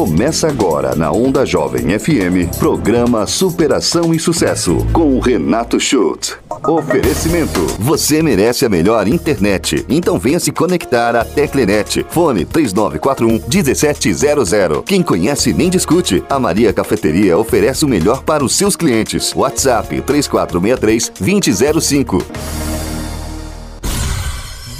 Começa agora na Onda Jovem FM, programa Superação e Sucesso, com o Renato Schultz. Oferecimento: Você merece a melhor internet. Então venha se conectar à Teclenet. Fone 3941 1700. Quem conhece nem discute. A Maria Cafeteria oferece o melhor para os seus clientes. WhatsApp 3463 2005.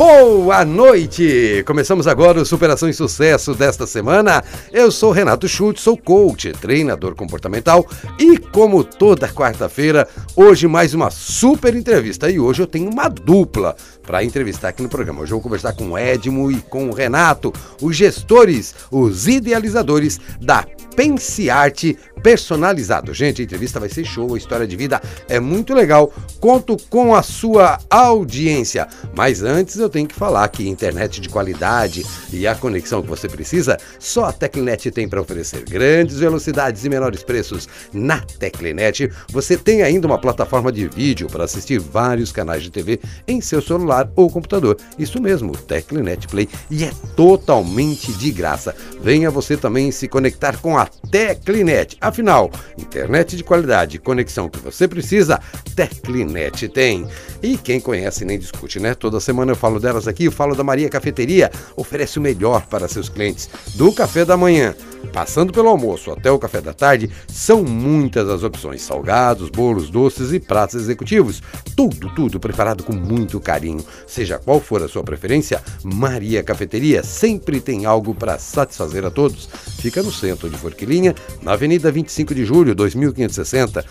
Boa noite! Começamos agora o Superação e Sucesso desta semana. Eu sou Renato Schultz, sou coach, treinador comportamental e, como toda quarta-feira, hoje mais uma super entrevista. E hoje eu tenho uma dupla para entrevistar aqui no programa. Hoje eu vou conversar com o Edmo e com o Renato, os gestores, os idealizadores da Pense Arte personalizado. Gente, a entrevista vai ser show, a história de vida é muito legal. Conto com a sua audiência. Mas antes eu tenho que falar que internet de qualidade e a conexão que você precisa, só a Teclinet tem para oferecer. Grandes velocidades e menores preços. Na Teclinet, você tem ainda uma plataforma de vídeo para assistir vários canais de TV em seu celular ou computador. Isso mesmo, Teclinet Play e é totalmente de graça. Venha você também se conectar com a Teclinet. Afinal, internet de qualidade conexão que você precisa, Teclinet tem. E quem conhece nem discute, né? Toda semana eu falo delas aqui, eu falo da Maria Cafeteria, oferece o melhor para seus clientes, do café da manhã Passando pelo almoço até o café da tarde, são muitas as opções: salgados, bolos, doces e pratos executivos. Tudo, tudo preparado com muito carinho. Seja qual for a sua preferência, Maria Cafeteria sempre tem algo para satisfazer a todos. Fica no centro de Forquilinha, na Avenida 25 de Julho, 2560,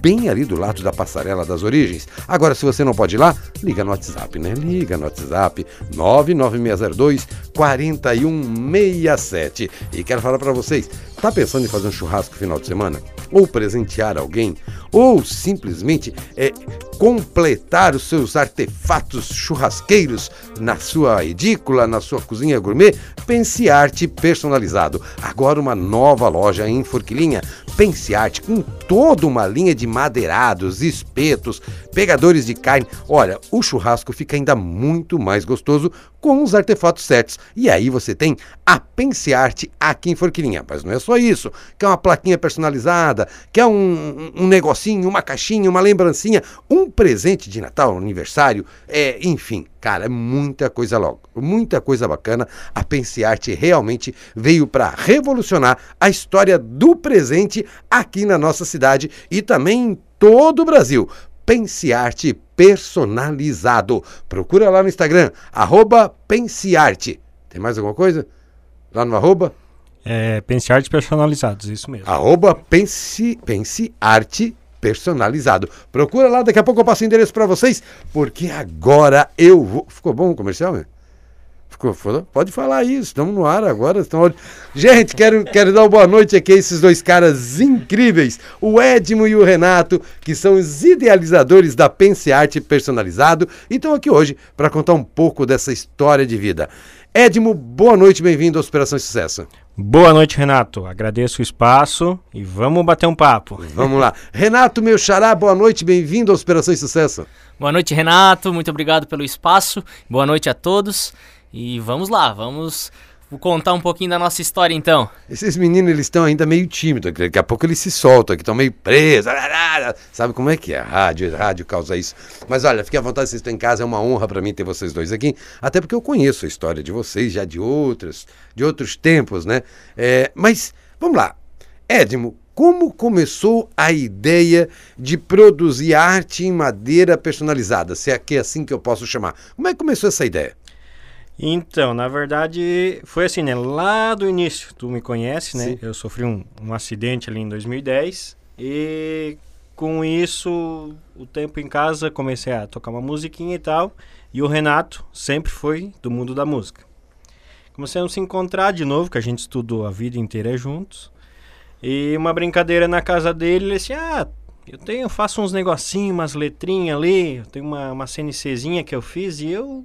bem ali do lado da Passarela das Origens. Agora, se você não pode ir lá, liga no WhatsApp, né? Liga no WhatsApp 99602 4167. E quero falar para vocês, tá pensando em fazer um churrasco final de semana? Ou presentear alguém? Ou simplesmente é, completar os seus artefatos churrasqueiros na sua edícula, na sua cozinha gourmet? Pense Arte Personalizado. Agora uma nova loja em Forquilinha. Pense Arte com toda uma linha de madeirados, espetos, pegadores de carne. Olha, o churrasco fica ainda muito mais gostoso com os artefatos certos. E aí você tem a Pense Arte aqui em Forquilinha. Mas não é só isso. Quer uma plaquinha personalizada, quer um, um uma caixinha, uma lembrancinha, um presente de Natal, aniversário, é, enfim. Cara, é muita coisa logo, muita coisa bacana. A Pense Arte realmente veio para revolucionar a história do presente aqui na nossa cidade e também em todo o Brasil. Pensearte personalizado. Procura lá no Instagram, arroba Pensearte. Tem mais alguma coisa? Lá no arroba? É, Pensearte personalizados, isso mesmo. Arroba Pense, Pensearte personalizado. Procura lá, daqui a pouco eu passo o endereço para vocês, porque agora eu vou... Ficou bom o comercial, meu? Ficou, pode falar isso, estamos no ar agora. Estamos... Gente, quero, quero dar uma boa noite aqui a esses dois caras incríveis, o Edmo e o Renato, que são os idealizadores da Pense Arte Personalizado e estão aqui hoje para contar um pouco dessa história de vida. Edmo, boa noite, bem-vindo à Operação Sucesso. Boa noite, Renato. Agradeço o espaço e vamos bater um papo. Vamos lá. Renato, meu xará, boa noite, bem-vindo à Operação Sucesso. Boa noite, Renato. Muito obrigado pelo espaço. Boa noite a todos. E vamos lá, vamos contar um pouquinho da nossa história então. Esses meninos, eles estão ainda meio tímidos, daqui a pouco eles se soltam, que estão meio presos, sabe como é que é? Rádio, rádio causa isso. Mas olha, fique à vontade, vocês estão em casa, é uma honra para mim ter vocês dois aqui, até porque eu conheço a história de vocês já de outros, de outros tempos, né? É, mas, vamos lá, Edmo, como começou a ideia de produzir arte em madeira personalizada, se é que é assim que eu posso chamar? Como é que começou essa ideia? Então, na verdade, foi assim, né? Lá do início, tu me conhece, né? Sim. Eu sofri um, um acidente ali em 2010 e com isso, o tempo em casa, comecei a tocar uma musiquinha e tal. E o Renato sempre foi do mundo da música. Começamos a se encontrar de novo, que a gente estudou a vida inteira juntos. E uma brincadeira na casa dele, ele disse, ah, eu tenho, faço uns negocinhos, umas letrinhas ali, eu tenho uma, uma CNCzinha que eu fiz e eu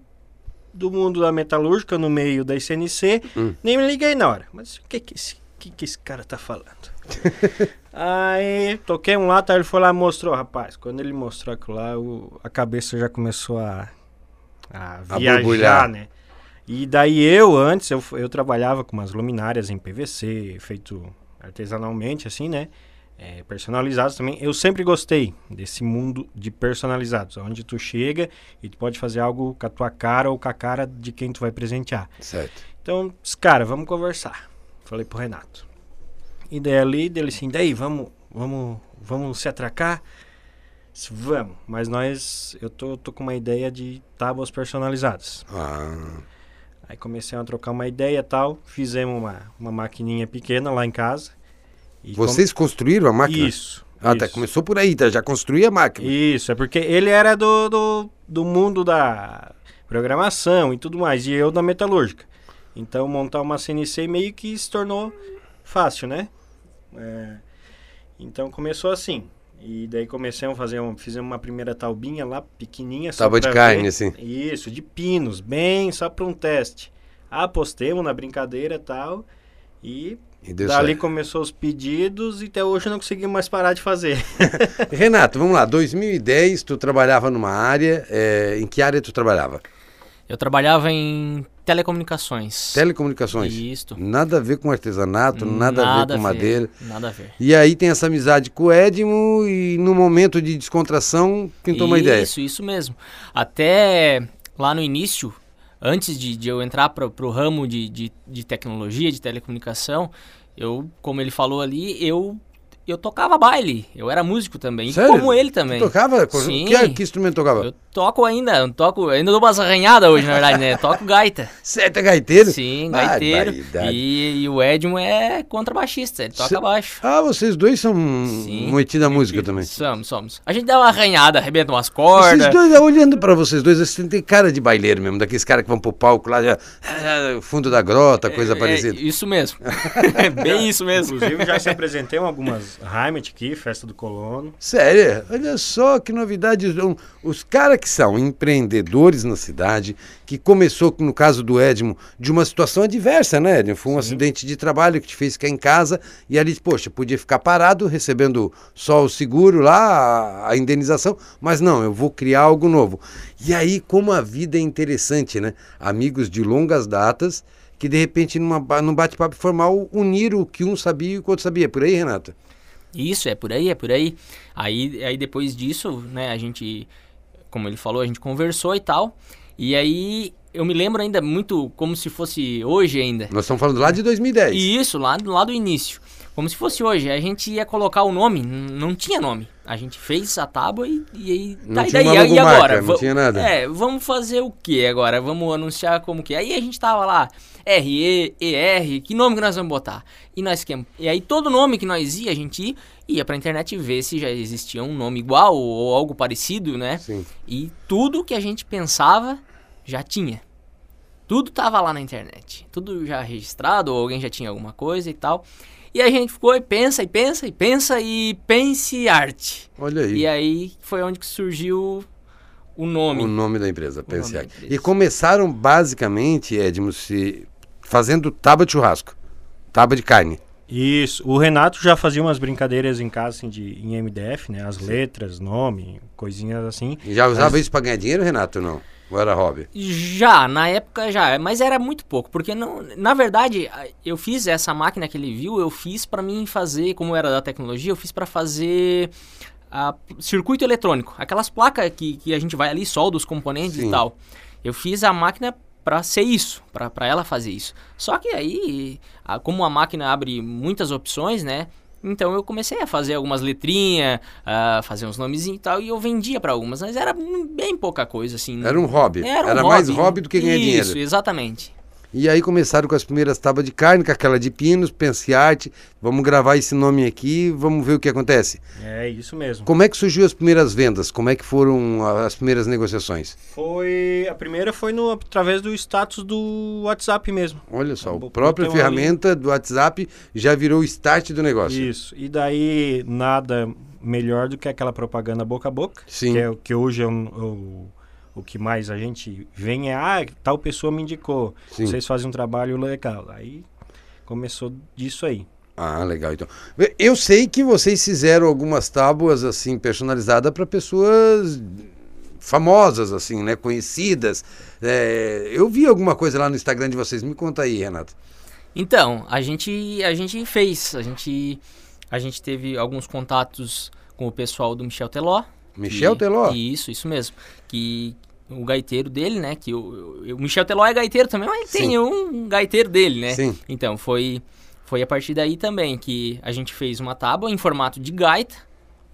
do mundo da metalúrgica no meio da ICNC, Hum. nem me liguei na hora. Mas o que que esse, que que esse cara tá falando? Aí toquei um lá, tá, ele foi lá e mostrou, rapaz. Quando ele mostrou aquilo lá, o- a cabeça já começou a, a A viajar, borbulhar. né? E daí eu, antes, eu, eu trabalhava com umas luminárias em PVC, feito artesanalmente, assim, né? É, personalizados também. Eu sempre gostei desse mundo de personalizados, onde tu chega e tu pode fazer algo com a tua cara ou com a cara de quem tu vai presentear. Certo. Então, cara, vamos conversar. Falei pro Renato. E daí ali, dele assim, daí, vamos, vamos, vamos se atracar? Disse, Vamos, mas nós, eu tô, tô com uma ideia de tábuas personalizadas. Ah, Aí comecei a trocar uma ideia e tal, fizemos uma, uma maquininha pequena lá em casa. E vocês construíram a máquina? Isso. Ah, tá. isso. Começou por aí, tá? Já construía a máquina. Isso, é porque ele era do, do, do mundo da programação e tudo mais, e eu da metalúrgica. Então montar uma CNC meio que se tornou fácil, né? É, então começou assim. E daí comecei a fazer, um, fizemos uma primeira taubinha lá, pequenininha. Tábua de carne, ver. assim. Isso, de pinos, bem só para um teste. Apostemos na brincadeira e tal. E E deu dali certo. começou os pedidos e até hoje eu não consegui mais parar de fazer. Renato, vamos lá. 2010, tu trabalhava numa área. é, em que área tu trabalhava? Eu trabalhava em telecomunicações. Telecomunicações. Isto. Nada a ver com artesanato, nada, a ver com madeira. Nada a ver. E aí tem essa amizade com o Edmo e no momento de descontração pintou uma ideia. Isso, isso mesmo. Até lá no início, antes de, de eu entrar para o ramo de, de, de tecnologia, de telecomunicação, eu, como ele falou ali, eu, eu tocava baile. Eu era músico também. Sério? Como ele também. Tu tocava? Sim. Que, que instrumento tocava? Eu toco ainda, eu toco, ainda dou umas arranhadas hoje, na verdade, né? Toco gaita. Você é gaiteiro? Sim, gaiteiro. Barbaridade. E, e o Edmo é contrabaixista, ele toca Cê- baixo. Ah, vocês dois são moiti da música também. Somos, somos. A gente dá uma arranhada, arrebenta umas Vocês cordas. dois, olhando pra vocês dois, assim, tem cara de baileiro mesmo, daqueles caras que vão pro palco lá, já, ah, fundo da grota, coisa É, parecida. É, isso mesmo. É Bem isso mesmo. Inclusive já se apresentei em algumas Heimat aqui, festa do colono. Sério, olha só que novidade. Os caras que são empreendedores na cidade, que começou, no caso do Edmo, de uma situação adversa, né, Edmo? Foi um acidente de trabalho que te fez ficar em casa e ali, poxa, podia ficar parado recebendo só o seguro lá, a, indenização, mas não, eu vou criar algo novo. E aí, como a vida é interessante, né? Amigos de longas datas que de repente, numa, num bate-papo formal, uniram o que um sabia e o que o outro sabia. Por aí, Renata? Isso, é por aí, é por aí. Aí, aí depois disso, né, a gente, como ele falou, a gente conversou e tal. E aí eu me lembro ainda muito como se fosse hoje ainda. Nós estamos falando lá de 2010. E isso, lá, lá do início. Como se fosse hoje. A gente ia colocar o nome, não tinha nome. A gente fez a tábua e, e aí. Não tá, e tinha daí, e agora? não tinha nada. É, vamos fazer o que agora? Vamos anunciar como que? é? Aí a gente tava lá, RE, ER, que nome que nós vamos botar? E nós E aí todo nome que nós ia, a gente ia, ia pra internet ver se já existia um nome igual ou algo parecido, né? Sim. E tudo que a gente pensava já tinha. Tudo tava lá na internet. Tudo já registrado, ou alguém já tinha alguma coisa e tal. E a gente ficou e pensa, e pensa, e pensa, e pense arte. Olha aí. E aí foi onde que surgiu o nome. O nome da empresa, Pense Arte. E começaram basicamente, Edmo, se fazendo tábua de churrasco, tábua de carne. Isso. O Renato já fazia umas brincadeiras em casa, assim, de, em MDF, né? As letras, nome, coisinhas assim. E já usava isso para ganhar dinheiro, Renato, não? Era hobby? Já, na época já, mas era muito pouco, porque não, na verdade, eu fiz essa máquina que ele viu, eu fiz pra mim fazer, como era da tecnologia, eu fiz pra fazer a circuito eletrônico, aquelas placas que, que a gente vai ali, solda os componentes Sim. e tal. Eu fiz a máquina pra ser isso, pra pra ela fazer isso. Só que aí, a- como a máquina abre muitas opções, né? Então eu comecei a fazer algumas letrinhas, a fazer uns nomezinhos e tal, e eu vendia pra algumas, mas era bem pouca coisa, assim. Era um hobby. Era, um mais hobby do que ganhar Isso, dinheiro. exatamente. E aí começaram com as primeiras tábuas de carne, com aquela de pinos, Pense Arte. Vamos gravar esse nome aqui, vamos ver o que acontece. É isso mesmo. Como é que surgiu as primeiras vendas? Como é que foram as primeiras negociações? Foi. A primeira foi no, através do status do WhatsApp mesmo. Olha só, a própria ferramenta do WhatsApp já virou o start do negócio. Isso. E daí nada melhor do que aquela propaganda boca a boca. Sim. Que, é, o que hoje é um- o, o que mais a gente vem é, ah, tal pessoa me indicou. Sim. Vocês fazem um trabalho legal. Aí começou disso aí. Ah, legal. Então, eu sei que vocês fizeram algumas tábuas assim personalizadas para pessoas famosas, assim, né? Conhecidas. É, eu vi alguma coisa lá no Instagram de vocês. Me conta aí, Renato. Então, a gente, a gente fez. A gente, a gente teve alguns contatos com o pessoal do Michel Teló. Michel que, Teló? Isso, isso mesmo. Que o gaiteiro dele, né? Que o, o Michel Teló é gaiteiro também, mas Sim. tem um gaiteiro dele, né? Sim. Então, foi, foi a partir daí também que a gente fez uma tábua em formato de gaita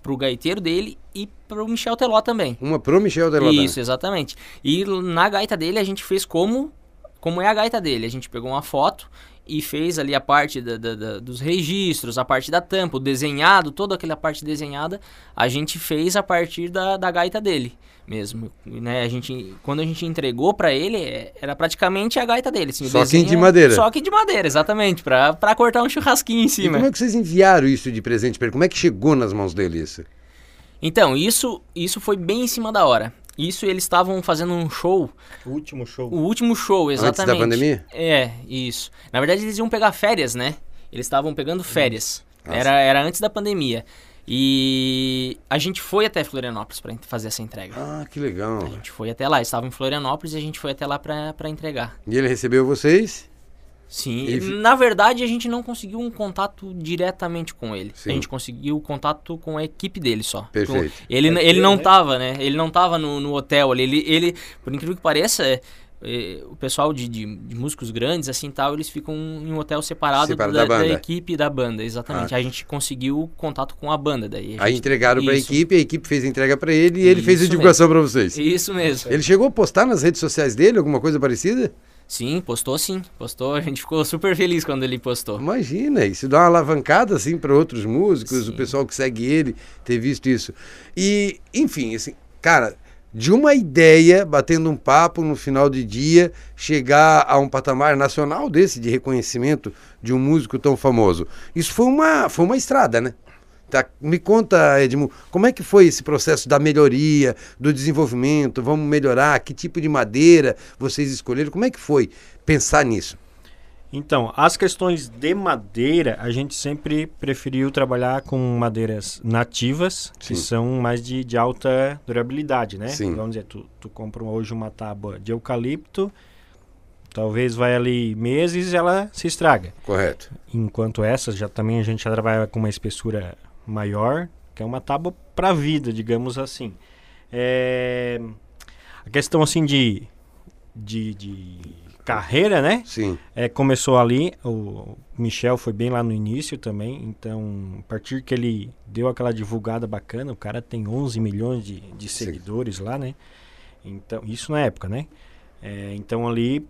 pro gaiteiro dele e pro Michel Teló também. Uma pro Michel Teló. também. Isso, exatamente. E na gaita dele a gente fez como, como é a gaita dele. A gente pegou uma foto e fez ali a parte da- da- da- dos registros, a parte da tampa, o desenhado, toda aquela parte desenhada, a gente fez a partir da, da gaita dele mesmo, né? A gente, quando a gente entregou pra ele, é- era praticamente a gaita dele, assim, Só que de madeira. Só que de madeira, exatamente, pra, pra cortar um churrasquinho em E cima. como é que vocês enviaram isso de presente para ele? Como é que chegou nas mãos dele isso? Então, isso, isso foi bem em cima da hora. Isso eles estavam fazendo um show O último show. O último show, exatamente. Antes da pandemia? É, isso. Na verdade, eles iam pegar férias, né? Eles estavam pegando férias. Nossa. Era, era antes da pandemia. E a gente foi até Florianópolis para fazer essa entrega. Ah, que legal. A gente foi até lá. Estava em Florianópolis e a gente foi até lá para entregar. E ele recebeu vocês? Sim. E Na verdade, a gente não conseguiu um contato diretamente com ele. Sim. A gente conseguiu contato com a equipe dele só. Perfeito. Ele, Deve ele não né? tava, né? Ele não tava no, no hotel ali. Ele, ele, por incrível que pareça, é, é, o pessoal de, de, de músicos grandes, assim tal, eles ficam em um hotel separado, Separado da, da banda. equipe da banda, exatamente. A gente conseguiu contato com a banda daí. a Aí gente- entregaram para a Isso. equipe, a equipe fez a entrega para ele e ele fez a Isso divulgação para vocês. Isso mesmo. Ele chegou a postar nas redes sociais dele alguma coisa parecida? Sim, postou sim. Postou. A gente ficou super feliz quando ele postou. Imagina, isso dá uma alavancada assim para outros músicos, Sim. o pessoal que segue ele ter visto isso. E, enfim, assim, cara, de uma ideia, batendo um papo no final de dia, chegar a um patamar nacional desse de reconhecimento de um músico tão famoso. Isso foi uma, foi uma estrada, né? Tá, me conta, Edmo, como é que foi esse processo da melhoria, do desenvolvimento? Vamos melhorar? Que tipo de madeira vocês escolheram? Como é que foi pensar nisso? Então, as questões de madeira, a gente sempre preferiu trabalhar com madeiras nativas, Sim. que são mais de, de alta durabilidade, né? Sim. Vamos dizer, tu, tu compra hoje uma tábua de eucalipto, talvez vai ali meses e ela se estraga. Correto. Enquanto essas, já também a gente já trabalha com uma espessura maior, que é uma tábua para vida, digamos assim. É, A questão assim de, de, de carreira, né? Sim. É, começou ali, o Michel foi bem lá no início também, então a partir que ele deu aquela divulgada bacana, o cara tem 11 milhões de, de Sim. seguidores lá, né? Então, isso na época, né? É, então ali,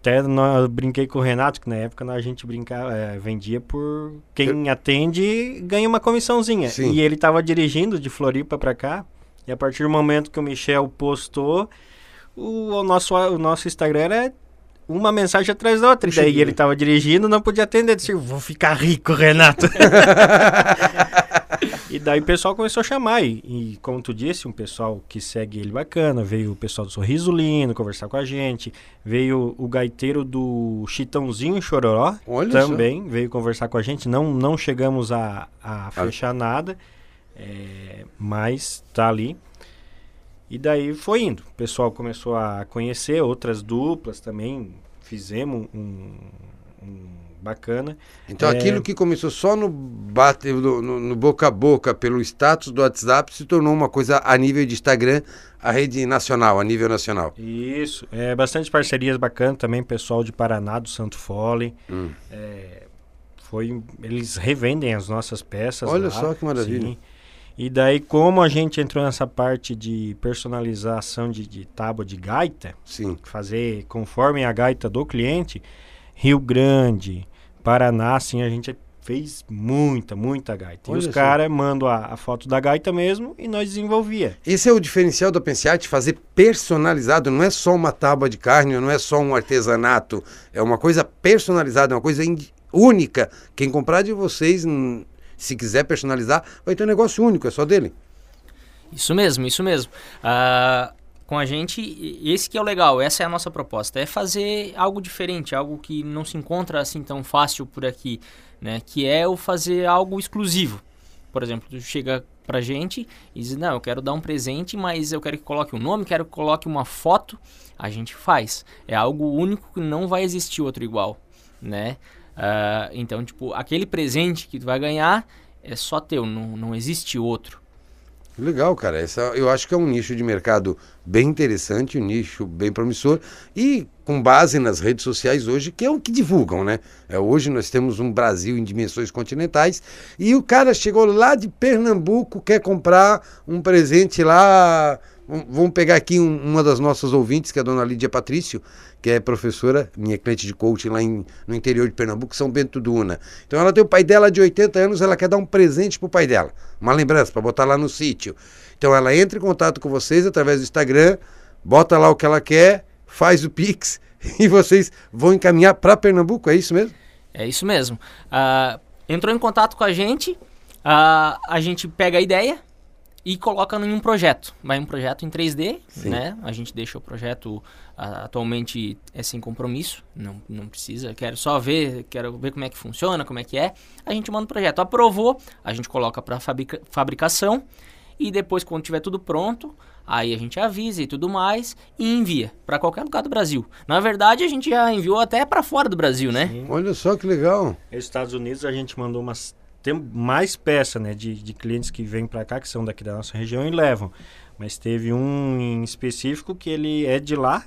até nó- eu brinquei com o Renato, que na época nós- a gente brincava, é, vendia por quem atende ganha uma comissãozinha. Sim. E ele tava dirigindo de Floripa pra cá, e a partir do momento que o Michel postou, o, o nosso, o nosso Instagram era uma mensagem atrás da outra. E daí ele tava dirigindo, não podia atender. Disse, vou ficar rico, Renato. e daí o pessoal começou a chamar. E, e como tu disse, um pessoal que segue ele bacana. Veio o pessoal do Sorriso Lindo conversar com a gente. Veio o gaiteiro do Chitãozinho Chororó. Olha só. também veio conversar com a gente. Não, não chegamos a, a fechar nada. é, mas tá ali. E daí foi indo. O pessoal começou a conhecer outras duplas também. Fizemos um, um bacana. Então É. aquilo que começou só no, bate, no, no- boca a boca, pelo status do WhatsApp, se tornou uma coisa a nível de Instagram, a rede nacional, a nível nacional. Isso. É, bastante parcerias bacanas também. Pessoal de Paraná, do Santo Fole. Hum. É, foi, eles revendem as nossas peças. Olha lá, só que maravilha. sim. E daí, como a gente entrou nessa parte de personalização de, de tábua de gaita, Sim. fazer conforme a gaita do cliente, Rio Grande, Paraná, assim, a gente fez muita, muita gaita. Olha e os caras mandam a, a foto da gaita mesmo e nós desenvolvia. Esse é o diferencial da Pensiate, fazer personalizado, não é só uma tábua de carne, não é só um artesanato, é uma coisa personalizada, é uma coisa única. Quem comprar de vocês, hum, se quiser personalizar, vai ter um negócio único, é só dele. Isso mesmo, isso mesmo. Ah, com a gente, esse que é o legal, essa é a nossa proposta, é fazer algo diferente, algo que não se encontra assim tão fácil por aqui, né? Que é o fazer algo exclusivo, por exemplo, tu chega pra gente e diz, não, eu quero dar um presente, mas eu quero que coloque um nome, quero que coloque uma foto, a gente faz. É algo único que não vai existir outro igual, né? Uh, então, tipo, aquele presente que tu vai ganhar é só teu, não, não existe outro. Legal, cara. Essa, eu acho que é um nicho de mercado bem interessante, um nicho bem promissor e com base nas redes sociais hoje, que é o que divulgam, né? É, hoje nós temos um Brasil em dimensões continentais e o cara chegou lá de Pernambuco, quer comprar um presente lá Vamos pegar aqui um, uma das nossas ouvintes, que é a dona Lídia Patrício, que é professora, minha cliente de coaching lá em, no interior de Pernambuco, São Bento do Una. Então ela tem o pai dela de 80 anos, ela quer dar um presente pro pai dela, uma lembrança para botar lá no sítio. Então ela entra em contato com vocês através do Instagram, bota lá o que ela quer, faz o Pix e vocês vão encaminhar para Pernambuco, é isso mesmo? É isso mesmo. Uh, entrou em contato com a gente, uh, a gente pega a ideia, e coloca em um projeto. Vai um projeto em 3D, Sim. né? A gente deixa o projeto atualmente é sem compromisso, não, não precisa, quero só ver, quero ver como é que funciona, como é que é. A gente manda o projeto, aprovou, a gente coloca para fabrica, fabricação e depois quando tiver tudo pronto, aí a gente avisa e tudo mais e envia para qualquer lugar do Brasil. Na verdade, a gente já enviou até para fora do Brasil, né? Sim. Olha só que legal. Nos Estados Unidos a gente mandou umas tem mais peça, né, de, de clientes que vêm para cá, que são daqui da nossa região e levam. Mas teve um em específico que ele é de lá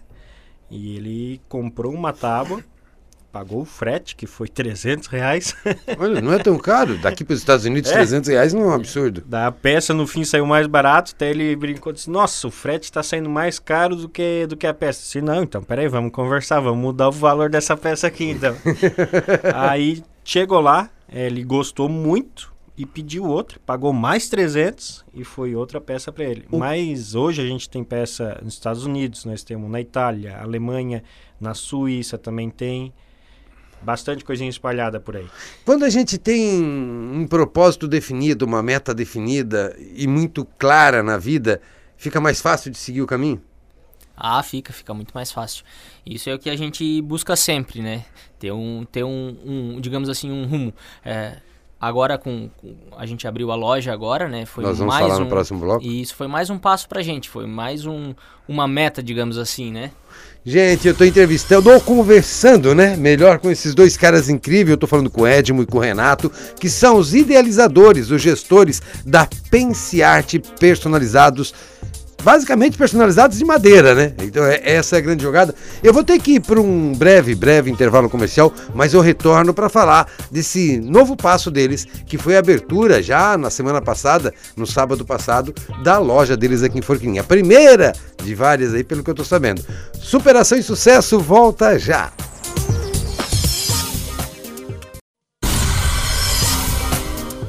e ele comprou uma tábua, pagou o frete, que foi 300 reais. Olha, não é tão caro. Daqui para os Estados Unidos, é. 300 reais não é um absurdo. Da peça, no fim, saiu mais barato. Até ele brincou e disse, nossa, o frete está saindo mais caro do que, do que a peça. Se não, então, peraí, vamos conversar, vamos mudar o valor dessa peça aqui, então. Aí, chegou lá, ele gostou muito e pediu outra, pagou mais 300 e foi outra peça para ele. O... Mas hoje a gente tem peça nos Estados Unidos, nós temos na Itália, Alemanha, na Suíça também tem. Bastante coisinha espalhada por aí. Quando a gente tem um propósito definido, uma meta definida e muito clara na vida, fica mais fácil de seguir o caminho? Ah, fica, fica muito mais fácil. Isso é o que a gente busca sempre, né? Ter um, ter um, um digamos assim, um rumo. É, agora com, com, a gente abriu a loja agora, né? Foi Nós vamos mais falar um, no próximo bloco. E isso foi mais um passo pra gente, foi mais um, uma meta, digamos assim, né? Gente, eu tô entrevistando ou conversando, né? Melhor com esses dois caras incríveis. Eu tô falando com o Edmo e com o Renato, que são os idealizadores, os gestores da Pense Arte Personalizados basicamente personalizados de madeira, né? Então é, essa é a grande jogada. Eu vou ter que ir para um breve, breve intervalo comercial, mas eu retorno para falar desse novo passo deles, que foi a abertura já na semana passada, no sábado passado, da loja deles aqui em Forquilinha. A primeira de várias aí, pelo que eu tô sabendo. Superação e sucesso volta já.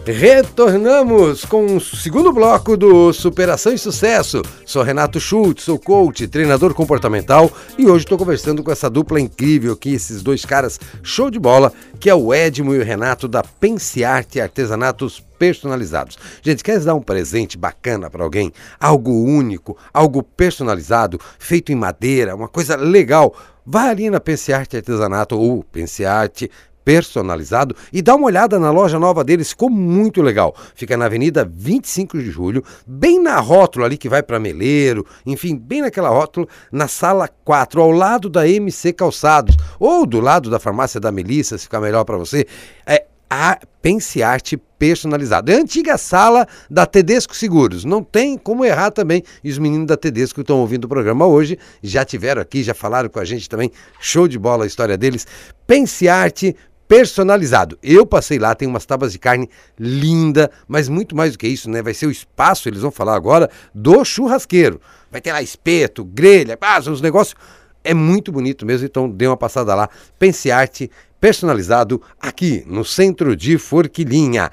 Retornamos com o segundo bloco do Superação e Sucesso. Sou Renato Schultz, sou coach, treinador comportamental e hoje estou conversando com essa dupla incrível aqui, esses dois caras show de bola, que é o Edmo e o Renato da Pensearte Artesanatos Personalizados. Gente, quer dar um presente bacana para alguém? Algo único, algo personalizado, feito em madeira, uma coisa legal? Vá ali na Pensearte Artesanato ou Pensearte personalizado e dá uma olhada na loja nova deles, ficou muito legal. Fica na Avenida 25 de Julho, bem na rótula ali que vai para Meleiro, enfim, bem naquela rótula, na sala 4, ao lado da MC Calçados, ou do lado da farmácia da Melissa, se ficar melhor para você. É a Pense Arte personalizado. É a antiga sala da Tedesco Seguros. Não tem como errar também. E os meninos da Tedesco que estão ouvindo o programa hoje já tiveram aqui, já falaram com a gente também. Show de bola a história deles. Pense Arte personalizado. Eu passei lá, tem umas tábuas de carne linda, mas muito mais do que isso, né? Vai ser o espaço, eles vão falar agora, do churrasqueiro. Vai ter lá espeto, grelha, ah, os negócios. É muito bonito mesmo, então dê uma passada lá. Pense Arte personalizado aqui no centro de Forquilinha.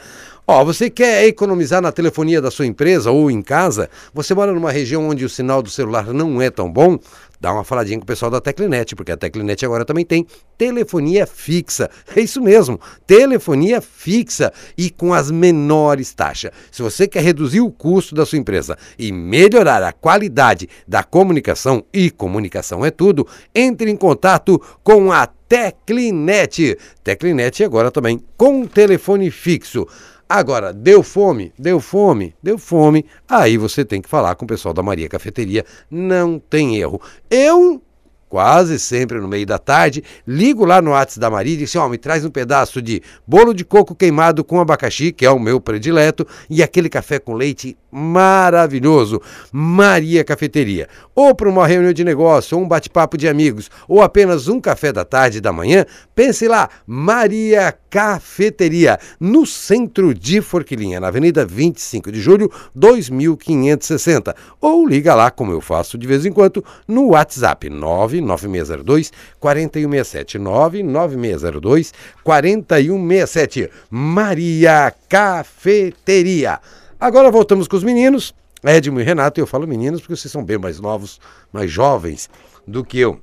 Ó, você quer economizar na telefonia da sua empresa ou em casa? Você mora numa região onde o sinal do celular não é tão bom? dá uma faladinha com o pessoal da Teclinet, porque a Teclinet agora também tem telefonia fixa. É isso mesmo, telefonia fixa e com as menores taxas. Se você quer reduzir o custo da sua empresa e melhorar a qualidade da comunicação, e comunicação é tudo, entre em contato com a Teclinet. Teclinet agora também com telefone fixo. Agora, deu fome? Deu fome? Deu fome. Aí você tem que falar com o pessoal da Maria Cafeteria. Não tem erro. Eu quase sempre no meio da tarde, ligo lá no WhatsApp da Maria e digo assim, ó, oh, me traz um pedaço de bolo de coco queimado com abacaxi, que é o meu predileto, e aquele café com leite maravilhoso. Maria Cafeteria. Ou para uma reunião de negócio, ou um bate-papo de amigos, ou apenas um café da tarde e da manhã, pense lá, Maria Cafeteria, no centro de Forquilinha, na Avenida 25 de Julho, 2560. Ou liga lá, como eu faço de vez em quando, no WhatsApp 99602 4167. 99602 4167. Maria Cafeteria. Agora voltamos com os meninos, Edmo e Renato, e eu falo meninos porque vocês são bem mais novos, mais jovens do que eu.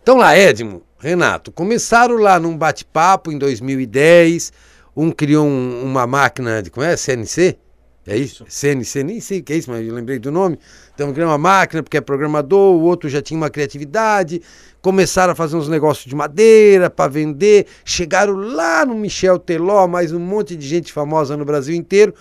Então lá, Edmo, Renato, começaram lá num bate-papo em 2010, um criou um, uma máquina de, como é, CNC? É isso? isso? CNC, nem sei o que é isso, mas eu lembrei do nome. Então, criou uma máquina porque é programador, o outro já tinha uma criatividade, começaram a fazer uns negócios de madeira para vender, chegaram lá no Michel Teló, mais um monte de gente famosa no Brasil inteiro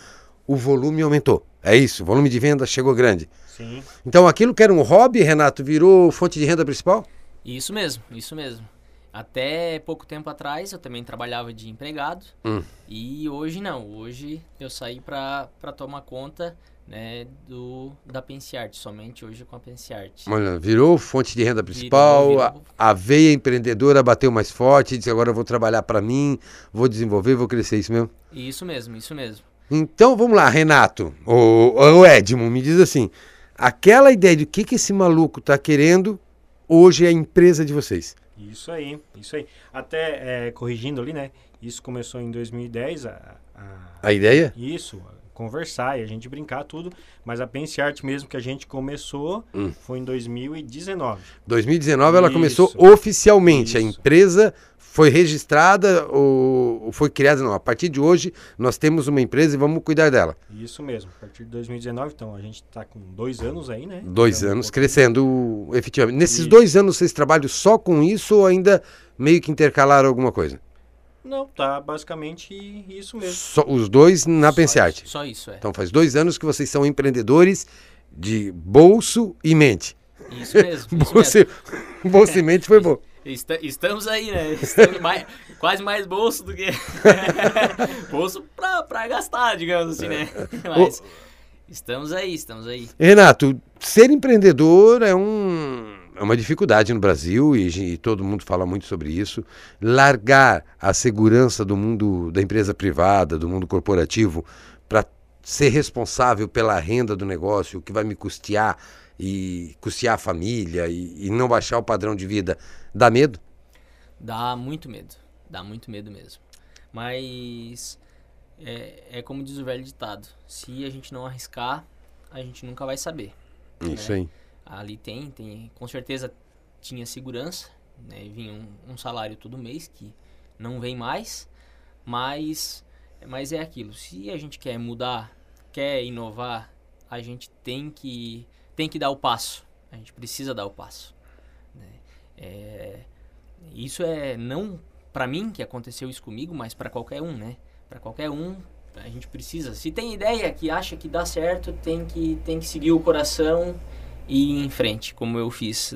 o volume aumentou. É isso, o volume de venda chegou grande. Sim. Então aquilo que era um hobby, Renato, virou fonte de renda principal? Isso mesmo, isso mesmo. Até pouco tempo atrás eu também trabalhava de empregado hum. e hoje não. Hoje eu saí para tomar conta né, do, da Pensiart, somente hoje com a Pensiart. Olha, virou fonte de renda principal, virou, virou... A, a veia empreendedora bateu mais forte, disse agora eu vou trabalhar para mim, vou desenvolver, vou crescer, isso mesmo? Isso mesmo, isso mesmo. Então vamos lá, Renato, o, o Edmo, me diz assim: aquela ideia de o que, que esse maluco está querendo, hoje é a empresa de vocês. Isso aí, isso aí. Até é, corrigindo ali, né? Isso começou em 2010. A, a, a ideia? Isso, conversar e a gente brincar tudo, mas a Pense Art mesmo que a gente começou hum. foi em 2019. 2019 ela Isso. começou oficialmente, Isso. a empresa foi registrada ou foi criada, não. A partir de hoje nós temos uma empresa e vamos cuidar dela. Isso mesmo, a partir de 2019, então a gente está com dois anos aí, né? Dois então, anos um crescendo efetivamente. Nesses isso. dois anos vocês trabalham só com isso ou ainda meio que intercalaram alguma coisa? Não, tá basicamente isso mesmo. Só, os dois na Pensearte? Só isso, é. Então faz dois anos que vocês são empreendedores de bolso e mente. Isso mesmo. Isso bolso, mesmo. bolso e mente foi bom. estamos aí, né? Estamos mais, quase mais bolso do que. bolso pra, pra gastar, digamos assim, né? Mas estamos aí, estamos aí. Renato, ser empreendedor é um. É uma dificuldade no Brasil e, e todo mundo fala muito sobre isso. Largar a segurança do mundo da empresa privada, do mundo corporativo, para ser responsável pela renda do negócio, o que vai me custear e custear a família e, e, não baixar o padrão de vida, dá medo? Dá muito medo, dá muito medo mesmo. Mas é, é como diz o velho ditado: se a gente não arriscar, a gente nunca vai saber. Isso né? aí. Ali tem, tem, com certeza tinha segurança, né? Vinha um, um salário todo mês que não vem mais, mas, mas é aquilo. Se a gente quer mudar, quer inovar, a gente tem que tem que dar o passo. A gente precisa dar o passo. Né? É, isso é não para mim que aconteceu isso comigo, mas para qualquer um, né? Para qualquer um, a gente precisa. Se tem ideia que acha que dá certo, tem que tem que seguir o coração e ir em frente, como eu fiz.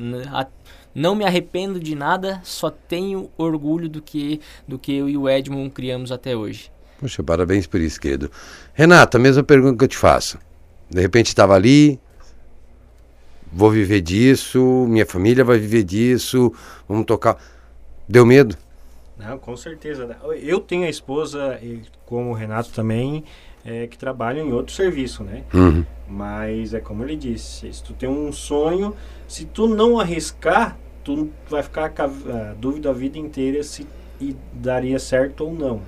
Não me arrependo de nada, só tenho orgulho do que do que eu e o Edmund criamos até hoje. Poxa, parabéns por isso, querido. Renato, a mesma pergunta que eu te faço. De repente estava ali, vou viver disso, minha família vai viver disso, vamos tocar. Deu medo? Não, com certeza. Eu tenho a esposa, como o Renato também, é, que trabalham em outro serviço, né? Uhum. Mas é como ele disse, se tu tem um sonho, se tu não arriscar, tu vai ficar com a dúvida a vida inteira se daria certo ou não.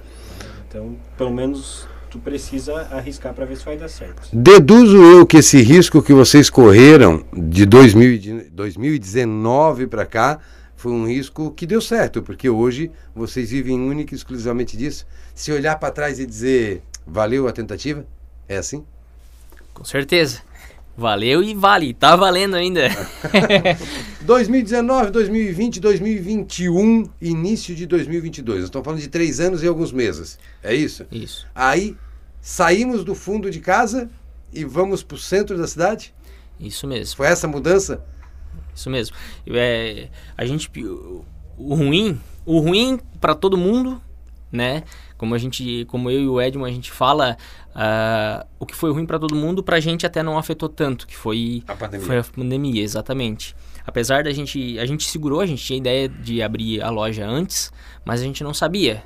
Então, pelo menos tu precisa arriscar para ver se vai dar certo. Deduzo eu que esse risco que vocês correram de 2000, 2019 para cá foi um risco que deu certo, porque hoje vocês vivem única e exclusivamente disso. Se olhar para trás e dizer valeu a tentativa, é assim? Com certeza. Valeu e vale, tá valendo ainda. 2019, 2020, 2021, início de 2022. Nós estamos falando de três anos e alguns meses. É isso? Isso. Aí saímos do fundo de casa e vamos para o centro da cidade? Isso mesmo. Foi essa mudança? Isso mesmo. É, a gente o ruim, o ruim para todo mundo, né? Como a gente, como eu e o Edmond a gente fala, uh, o que foi ruim para todo mundo, para a gente até não afetou tanto, que foi a pandemia. Foi a pandemia, exatamente. Apesar da gente, a gente segurou, a gente tinha ideia de abrir a loja antes, mas a gente não sabia.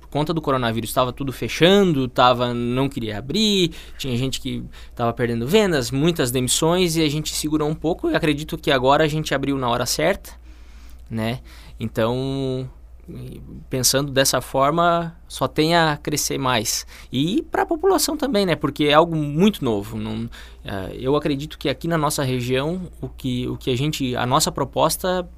Por conta do coronavírus estava tudo fechando, tava não queria abrir, tinha gente que estava perdendo vendas, muitas demissões e a gente segurou um pouco e acredito que agora a gente abriu na hora certa, né? Então, pensando dessa forma, só tem a crescer mais. E para a população também, né? Porque é algo muito novo. Não, uh, eu acredito que aqui na nossa região, o que, o que a gente. A nossa proposta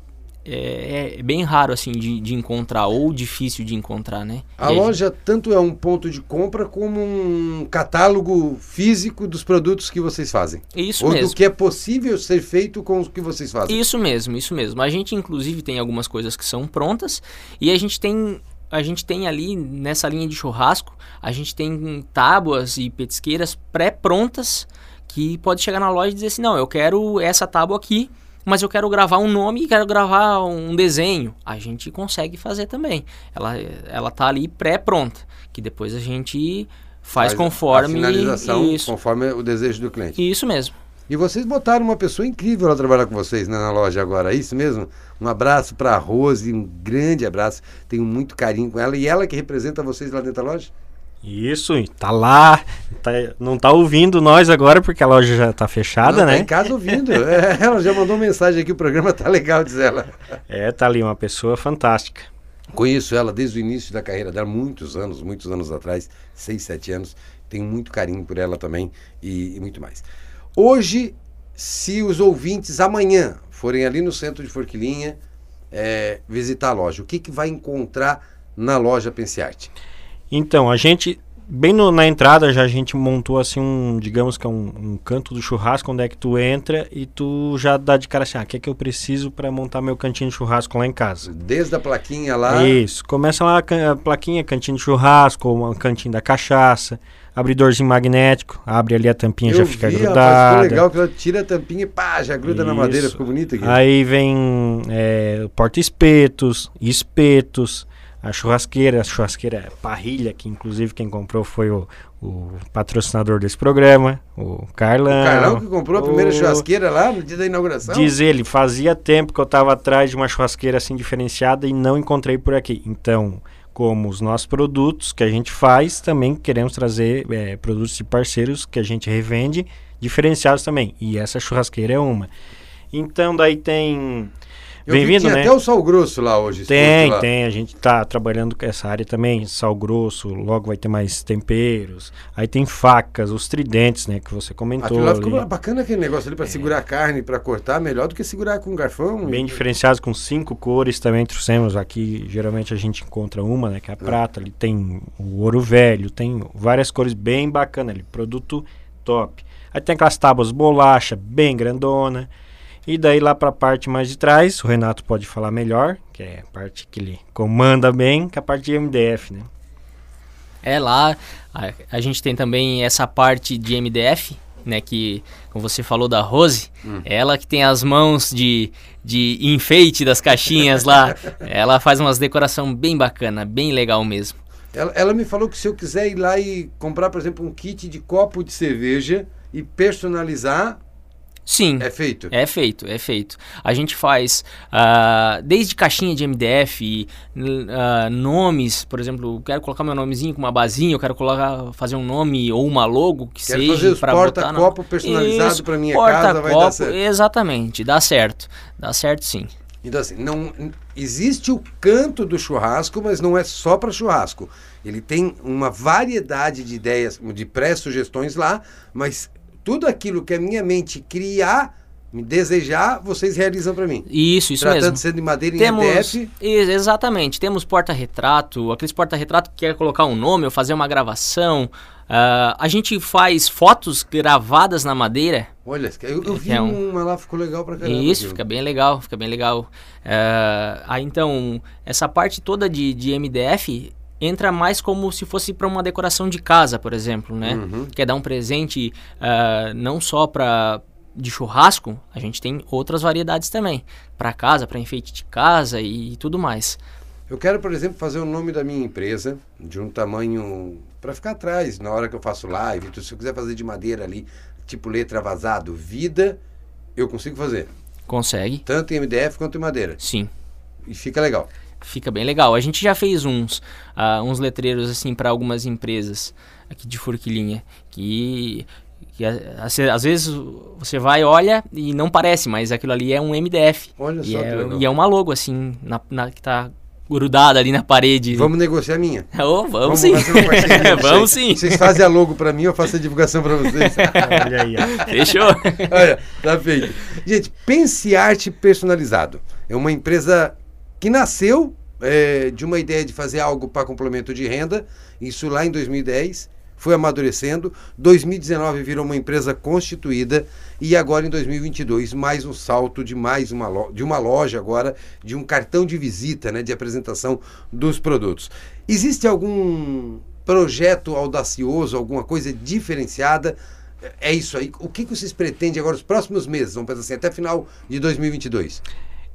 é, é, bem raro assim de, de, encontrar ou difícil de encontrar, né? A loja tanto é um ponto de compra como um catálogo físico dos produtos que vocês fazem. Isso ou mesmo. do que é possível ser feito com o que vocês fazem. Isso mesmo, isso mesmo. A gente inclusive tem algumas coisas que são prontas e a gente tem a gente tem ali nessa linha de churrasco, a gente tem tábuas e petisqueiras pré-prontas que pode chegar na loja e dizer assim, não, eu quero essa tábua aqui mas eu quero gravar um nome e quero gravar um desenho. A gente consegue fazer também. Ela, ela tá ali pré-pronta, que depois a gente faz, faz conforme... A finalização isso. conforme o desejo do cliente. Isso mesmo. E vocês botaram uma pessoa incrível a trabalhar com vocês né, na loja agora, é isso mesmo? Um abraço para a Rose, um grande abraço. Tenho muito carinho com ela. E ela que representa vocês lá dentro da loja? Isso, tá lá, tá, não tá ouvindo nós agora porque a loja já tá fechada, não, né? Tá em casa ouvindo. É, ela já mandou mensagem aqui, o programa tá legal, diz ela. É, tá ali, uma pessoa fantástica. Conheço ela desde o início da carreira dela, muitos anos, muitos anos atrás, seis, sete anos. Tenho muito carinho por ela também e, e muito mais. Hoje, se os ouvintes amanhã forem ali no centro de Forquilinha é, visitar a loja, o que, que vai encontrar na loja Pensiarte? Então, a gente, bem no, na entrada já a gente montou assim um, digamos que é um, um, canto do churrasco, onde é que tu entra e tu já dá de cara assim, ah, o que é que eu preciso para montar meu cantinho de churrasco lá em casa? Desde a plaquinha lá? Isso, começa lá a, a plaquinha, cantinho de churrasco, ou um cantinho da cachaça, abridorzinho magnético, abre ali a tampinha eu já fica vi, grudada. Rapaz, ficou legal que ela tira a tampinha e pá, já gruda Isso. na madeira, ficou bonito aqui. Aí vem é, porta-espetos, espetos, a churrasqueira, a churrasqueira Parrilha, que inclusive quem comprou foi o, o patrocinador desse programa, o Carlão. O Carlão que comprou a primeira churrasqueira lá no dia da inauguração? Diz ele, fazia tempo que eu estava atrás de uma churrasqueira assim diferenciada e não encontrei por aqui. Então, como os nossos produtos que a gente faz, também queremos trazer é, produtos de parceiros que a gente revende, diferenciados também. E essa churrasqueira é uma. Então, daí tem Bem-vindo, né? até o sal grosso lá hoje. Tem, lá. tem. A gente tá trabalhando com essa área também, sal grosso, logo vai ter mais temperos. Aí tem facas, os tridentes, né, que você comentou. Aquilo lá ficou bacana aquele negócio ali para é. segurar a carne, para cortar, melhor do que segurar com um garfão. Bem diferenciados, com cinco cores também trouxemos. Aqui, geralmente a gente encontra uma, né, que é a é. prata. Ali tem o ouro velho, tem várias cores bem bacanas ali. Produto top. Aí tem aquelas tábuas bolacha, bem grandona. E daí lá para a parte mais de trás, o Renato pode falar melhor, que é a parte que ele comanda bem, que é a parte de MDF, né? É lá, a, a gente tem também essa parte de MDF, né, que como você falou da Rose, hum. ela que tem as mãos de, de enfeite das caixinhas lá, ela faz umas decoração bem bacana, bem legal mesmo. Ela, ela me falou que se eu quiser ir lá e comprar, por exemplo, um kit de copo de cerveja e personalizar, Sim. É feito? É feito, é feito. A gente faz uh, desde caixinha de MDF, uh, nomes, por exemplo, quero colocar meu nomezinho com uma basinha, eu quero colocar, fazer um nome ou uma logo que quero seja para botar porta-copo personalizado para minha casa, vai dar certo. Exatamente, dá certo. Dá certo sim. Então assim, não existe o canto do churrasco, mas não é só para churrasco. Ele tem uma variedade de ideias, de pré-sugestões lá, mas tudo aquilo que a minha mente criar me desejar, vocês realizam para mim. Isso, isso Tratando mesmo. ser de madeira em Temos, MDF. Ex- exatamente, temos porta-retrato, aqueles porta-retrato que quer colocar um nome ou fazer uma gravação. Ah, a gente faz fotos gravadas na madeira. Olha, eu, eu vi É um- uma lá, ficou legal pra caramba. Isso, aquilo. fica bem legal, fica bem legal. Ah, aí então, essa parte toda de, de MDF entra mais como se fosse para uma decoração de casa, por exemplo, né? Uhum. Quer dar um presente ah, não só para de churrasco, a gente tem outras variedades também, para casa, para enfeite de casa e tudo mais. Eu quero, por exemplo, fazer o nome da minha empresa de um tamanho para ficar atrás na hora que eu faço live. Então, se eu quiser fazer de madeira ali, tipo letra vazado, vida, eu consigo fazer. Consegue? Tanto em MDF quanto em madeira. Sim. E fica legal. Fica bem legal. A gente já fez uns, ah, uns letreiros assim para algumas empresas aqui de Forquilinha que, que às vezes você vai olha e não parece, mas aquilo ali é um MDF. Olha E só é, e é uma logo assim na, na- que tá grudada ali na parede. Vamos negociar a minha. Oh, vamos, sim. uma parceria. vamos sim. Vocês fazem a logo para mim, eu faço a divulgação para vocês. Olha aí, ó. Fechou. Olha, tá feito. Gente, Pense Arte Personalizado. É uma empresa que nasceu é, de uma ideia de fazer algo para complemento de renda. Isso lá em 2010. Foi amadurecendo. 2019 virou uma empresa constituída. E agora em 2022, mais um salto de mais uma, lo- de uma loja agora, de um cartão de visita, né, de apresentação dos produtos. Existe algum projeto audacioso, alguma coisa diferenciada? É isso aí. O que, que vocês pretendem agora, os próximos meses, vamos pensar assim, até final de 2022?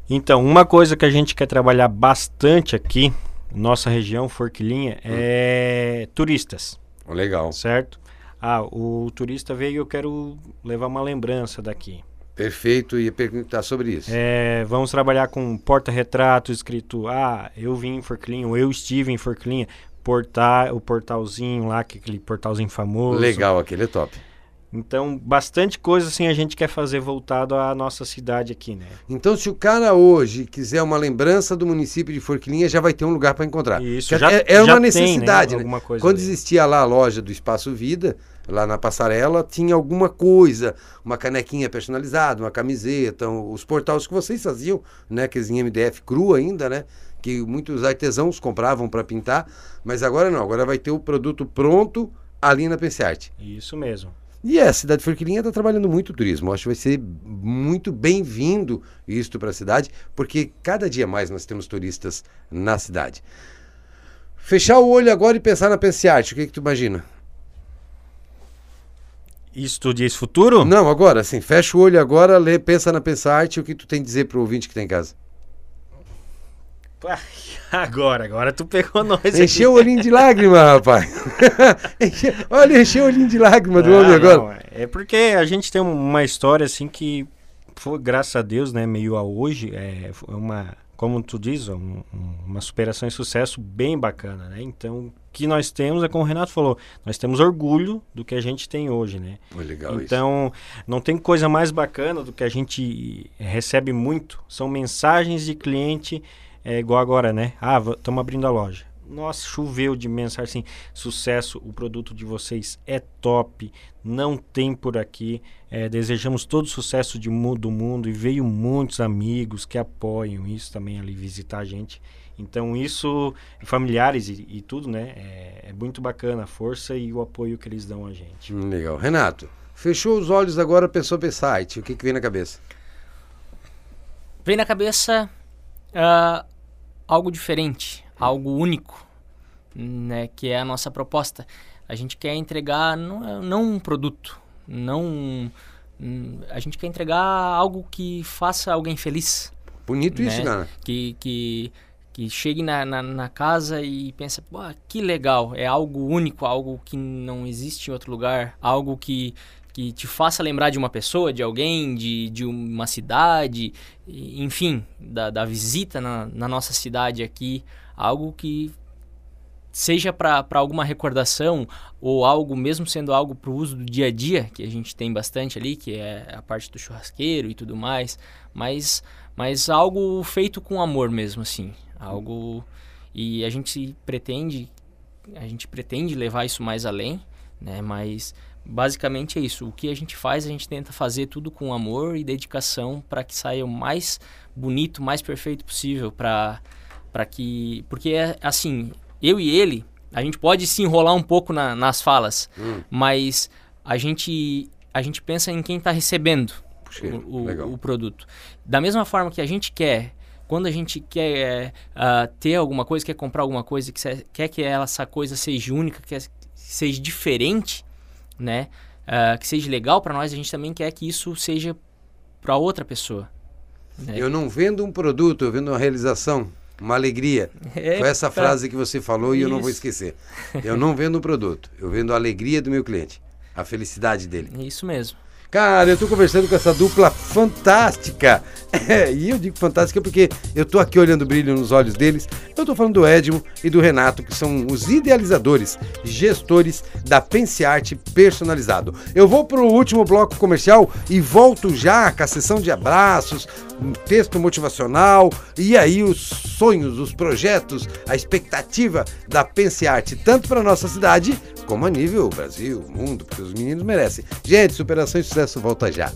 Então, uma coisa que a gente quer trabalhar bastante aqui, nossa região, Forquilinha, é turistas, legal. certo? Ah, o turista veio e eu quero levar uma lembrança daqui. Perfeito, ia perguntar sobre isso. É, vamos trabalhar com porta-retrato escrito, ah, eu vim em Forquilinha, ou eu estive em Forquilinha, portar, o portalzinho lá, que aquele portalzinho famoso. Legal, aquele é top. Então, bastante coisa assim a gente quer fazer voltado à nossa cidade aqui, né? Então, se o cara hoje quiser uma lembrança do município de Forquilinha, já vai ter um lugar para encontrar. Isso, já- é, é já uma tem, necessidade, né, né? alguma coisa Quando ali. existia lá a loja do Espaço Vida, lá na passarela, tinha alguma coisa, uma canequinha personalizada, uma camiseta, os portais que vocês faziam, né? Que em MDF cru ainda, né? Que muitos artesãos compravam para pintar, mas agora não, agora vai ter o produto pronto ali na Pensearte. Isso mesmo. E a cidade de Forquilinha está trabalhando muito o turismo. Acho que vai ser muito bem-vindo isto para a cidade, porque cada dia mais nós temos turistas na cidade. Fechar o olho agora e pensar na Pensearte, o que, que tu imagina? Isso diz futuro? Não, agora, assim, fecha o olho agora, lê, pensa na Pensearte, o que tu tem a dizer para o ouvinte que está em casa? Agora, agora tu pegou nós Encheu o olhinho de lágrima, rapaz. Encheu- Olha, encheu o olhinho de lágrima do Ah, homem agora. não, é porque a gente tem uma história assim que foi, graças a Deus, né, meio a hoje, é uma, como tu diz, um- um- uma superação e sucesso bem bacana, né? Então, o que nós temos é como o Renato falou, nós temos orgulho do que a gente tem hoje, né? Foi legal isso. Então, não tem coisa mais bacana do que a gente recebe muito. São mensagens de cliente, é igual agora, né? Ah, estamos abrindo a loja. Nossa, choveu de mensagem assim, sucesso, o produto de vocês é top, não tem por aqui. É, desejamos todo sucesso de do mundo e veio muitos amigos que apoiam isso também ali visitar a gente. Então isso, familiares e, e tudo, né? É, é muito bacana a força e o apoio que eles dão a gente. Hum, Legal. Renato, fechou os olhos agora, pensou em site. O que, que vem na cabeça? Vem na cabeça ah, algo diferente, algo único, né? Que é a nossa proposta. A gente quer entregar não, não um produto, não a gente quer entregar algo que faça alguém feliz, Bonito isso, Né? cara. que que que chegue na, na, na casa e pense, que legal, é algo único, algo que não existe em outro lugar, algo que, que te faça lembrar de uma pessoa, de alguém, de, de uma cidade, enfim, da, da visita na, na nossa cidade aqui, algo que seja para alguma recordação ou algo, mesmo sendo algo para o uso do dia a dia, que a gente tem bastante ali, que é a parte do churrasqueiro e tudo mais, mas, mas algo feito com amor mesmo, assim, algo e a gente pretende a gente pretende levar isso mais além, né? Mas basicamente é isso. O que a gente faz, a gente tenta fazer tudo com amor e dedicação para que saia o mais bonito, mais perfeito possível para para que porque é assim, eu e ele, a gente pode se enrolar um pouco na, nas falas, Hum. mas a gente a gente pensa em quem está recebendo Puxa, o, o, o produto. Da mesma forma que a gente quer, quando a gente quer ah, ter alguma coisa, quer comprar alguma coisa, que se- quer que ela- essa coisa seja única, quer que seja diferente, né? Ah, que seja legal para nós, a gente também quer que isso seja para outra pessoa. né? Eu não vendo um produto, eu vendo uma realização, uma alegria. É Foi essa pra- frase que você falou e eu não vou Isso. esquecer. Eu não vendo um produto, eu vendo a alegria do meu cliente, a felicidade dele. Isso mesmo. Cara, eu tô conversando com essa dupla fantástica. É, e eu digo fantástica porque eu tô aqui olhando o brilho nos olhos deles. Eu tô falando do Edmo e do Renato, que são os idealizadores, gestores da Pense Arte personalizado. Eu vou pro último bloco comercial e volto já com a sessão de abraços, um texto motivacional e aí os sonhos, os projetos, a expectativa da Pense Arte, tanto para nossa cidade como a nível Brasil, mundo, porque os meninos merecem. Gente, superação e sucesso volta já.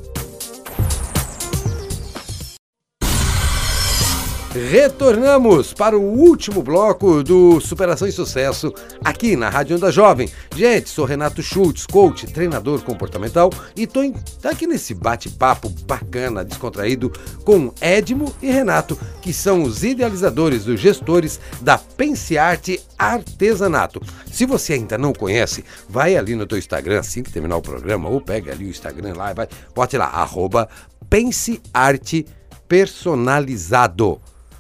Retornamos para o último bloco do Superação e Sucesso aqui na Rádio Onda Jovem. Gente, sou Renato Schultz, coach, treinador comportamental e tô em- tá aqui nesse bate-papo bacana, descontraído com Edmo e Renato, que são os idealizadores, os gestores da Pense Arte Artesanato. Se você ainda não conhece, vai ali no teu Instagram assim que terminar o programa ou pega ali o Instagram lá e vai, bote lá, arroba Pense Arte Personalizado.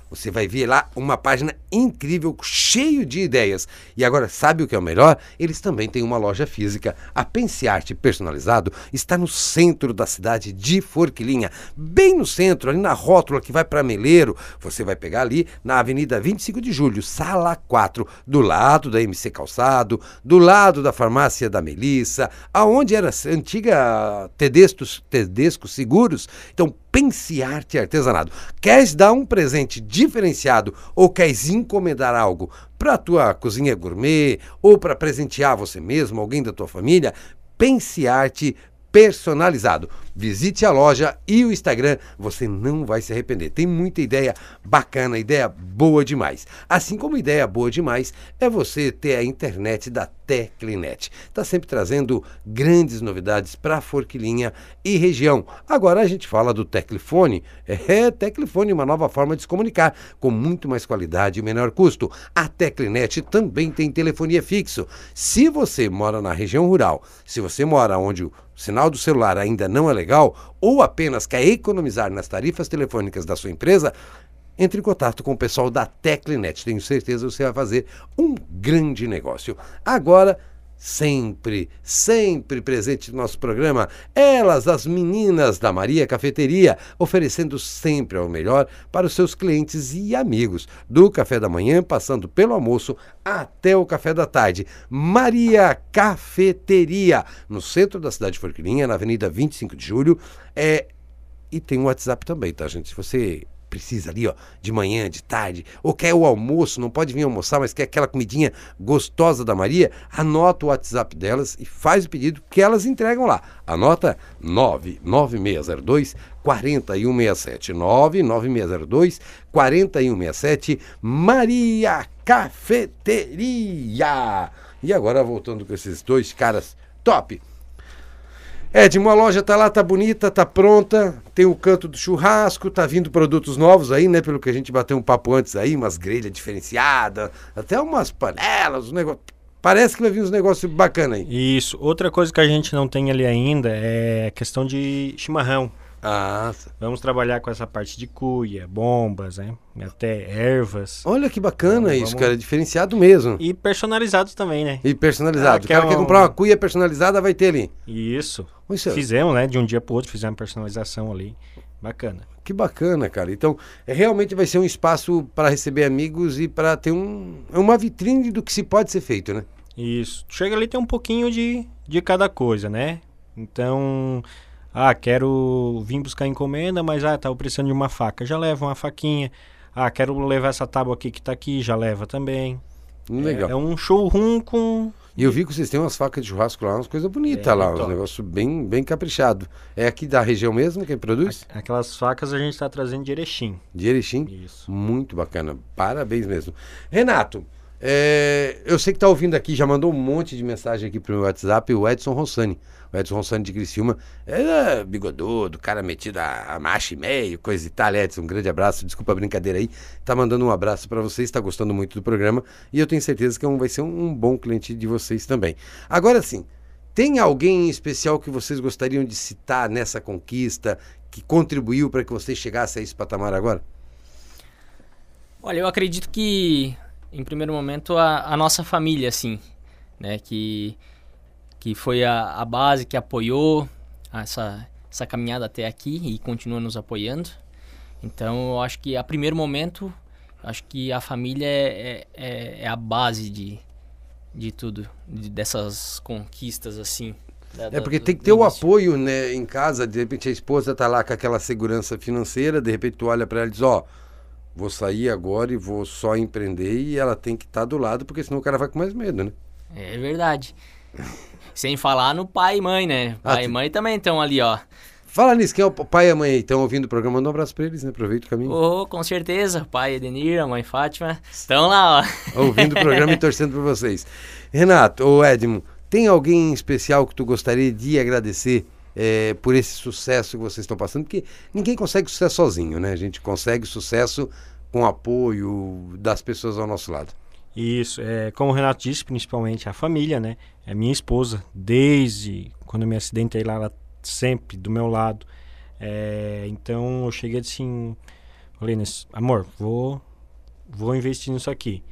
Você vai ver lá uma página incrível, cheio de ideias. E agora, sabe o que é o melhor? Eles também têm uma loja física. A Pense Arte Personalizado está no centro da cidade de Forquilinha, bem no centro, ali na rótula que vai para Meleiro. Você vai pegar ali na Avenida 25 de Julho, sala 4, do lado da MC Calçado, do lado da farmácia da Melissa, aonde era a antiga Tedesco, Tedesco Seguros. Então, Pense Arte Artesanato. Queres dar um presente diferenciado ou queres encomendar algo para a tua cozinha gourmet ou para presentear você mesmo, alguém da tua família? Pense Arte personalizado. Visite a loja e o Instagram, você não vai se arrepender. Tem muita ideia bacana, ideia boa demais. Assim como ideia boa demais é você ter a internet da Teclinet. Está sempre trazendo grandes novidades para Forquilinha e região. Agora a gente fala do Teclifone. É, Teclifone, uma nova forma de se comunicar, com muito mais qualidade e menor custo. A Teclinet também tem telefonia fixo. Se você mora na região rural, se você mora onde o sinal do celular ainda não é legal, ou apenas quer economizar nas tarifas telefônicas da sua empresa, entre em contato com o pessoal da Teclinet. Tenho certeza que você vai fazer um grande negócio. Agora, sempre, sempre presente no nosso programa, elas, as meninas da Maria Cafeteria, oferecendo sempre ao melhor para os seus clientes e amigos, do café da manhã, passando pelo almoço até o café da tarde. Maria Cafeteria, no centro da cidade de Forquilinha, na Avenida 25 de Julho, é e tem o WhatsApp também, tá, gente? Se você precisa ali, ó, de manhã, de tarde, ou quer o almoço, não pode vir almoçar, mas quer aquela comidinha gostosa da Maria, anota o WhatsApp delas e faz o pedido que elas entregam lá. Anota 99602 4167. 99602 4167. Maria Cafeteria. E agora voltando com esses dois caras top. Edmo, a loja tá lá, tá bonita, tá pronta, tem o canto do churrasco, tá vindo produtos novos aí, né? Pelo que a gente bateu um papo antes aí, umas grelhas diferenciadas, até umas panelas, um negócio. Parece que vai vir uns negócios bacanas aí. Isso. Outra coisa que a gente não tem ali ainda é a questão de chimarrão. Ah, Vamos trabalhar com essa parte de cuia, bombas, né? Até ervas. olha que bacana Vamos- isso, vamos- cara, diferenciado mesmo. E personalizados também, né? E personalizado. Ah, o que cara é quer um- comprar uma cuia personalizada, vai ter ali. Isso. Isso é- Fizemos, né? De um dia pro outro, fizemos personalização ali. Bacana. Que bacana, cara. Então, é, realmente vai ser um espaço para receber amigos e para ter um, é uma vitrine do que se pode ser feito, né? Isso. Chega ali tem um pouquinho de, de cada coisa, né? Então, ah, quero vir buscar encomenda, mas ah, tava precisando de uma faca, já leva uma faquinha. Ah, quero levar essa tábua aqui que tá aqui, já leva também. Legal. É, é um showroom com E eu vi que vocês têm umas facas de churrasco lá, umas coisas bonitas É, lá, top. uns negócios bem, bem caprichado. É aqui da região mesmo quem produz? Aquelas facas a gente está trazendo de Erechim. De Erechim? Isso. Muito bacana. Parabéns mesmo. Renato, é, eu sei que tá ouvindo aqui, já mandou um monte de mensagem aqui pro meu WhatsApp, o Edson Rossani. O Edson Rossani de Criciúma. É bigodudo, cara metido a, a macho e meio, coisa e tal. Edson, um grande abraço. Desculpa a brincadeira aí. Tá mandando um abraço para vocês, tá gostando muito do programa. E eu tenho certeza que é um- vai ser um, um bom cliente de vocês também. Agora sim, tem alguém em especial que vocês gostariam de citar nessa conquista, que contribuiu para que vocês chegassem a esse patamar agora? Olha, eu acredito que, em primeiro momento, a, a nossa família, assim, né? Que, que foi a, a base que apoiou essa, essa caminhada até aqui e continua nos apoiando. Então, eu acho que, a primeiro momento, acho que a família é, é, é a base de, de tudo, de- dessas conquistas, assim. da- É porque do- tem que ter o início. apoio, né, em casa, de repente a esposa tá lá com aquela segurança financeira, de repente tu olha para ela e diz, ó, vou sair agora e vou só empreender e ela tem que estar do lado, porque senão o cara vai com mais medo, né? É verdade. Sem falar no pai e mãe, né? Ah, Pai e tu- mãe também estão ali, ó. Fala nisso, quem é o pai e a mãe aí? Estão ouvindo o programa? Manda um abraço pra eles, né? Aproveita o caminho. Oh, com certeza. Pai Edenir, a mãe Fátima. Estão lá, ó. Ouvindo o programa e torcendo por vocês. Renato, ou Edmo, tem alguém em especial que tu gostaria de agradecer eh, por esse sucesso que vocês estão passando? Porque ninguém consegue sucesso sozinho, né? A gente consegue sucesso com apoio das pessoas ao nosso lado. Isso, é, como o Renato disse, principalmente a família, né? É minha esposa, desde quando eu me acidentei lá, ela sempre do meu lado. É, então eu cheguei assim, falei, "Nes- amor, vou, vou investir nisso aqui.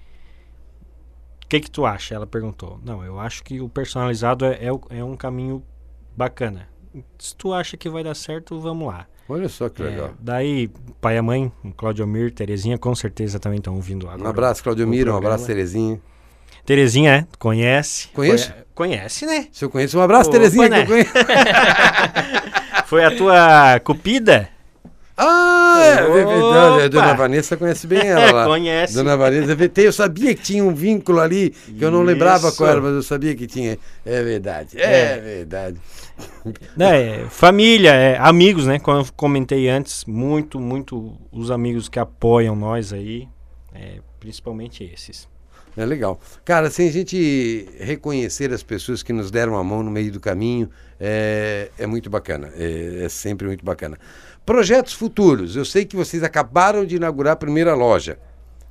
O que que tu acha? Ela perguntou. Não, eu acho que o personalizado é, é, é um caminho bacana. Se tu acha que vai dar certo, vamos lá. Olha só que É, legal. daí, pai e mãe, Claudio Mir, Terezinha, com certeza também estão ouvindo agora. Um abraço, Claudio o Mira, um abraço, Terezinha. Terezinha, é? Conhece? Conheço? Conhe- Conhece, né? Se eu conheço, um abraço, Terezinha, né? Foi a tua cupida? Ah, é verdade. A Dona! Vanessa conhece bem ela lá. Conhece. Dona Vanessa, eu sabia que tinha um vínculo ali, que eu não lembrava qual era, mas eu sabia que tinha. É verdade, é, É. verdade. É, família, é, amigos, né? Como eu comentei antes, muito, muito os amigos que apoiam nós aí, é, principalmente esses. É legal. Cara, sem a gente reconhecer as pessoas que nos deram a mão no meio do caminho, é, é muito bacana. É, é sempre muito bacana. Projetos futuros. Eu sei que vocês acabaram de inaugurar a primeira loja.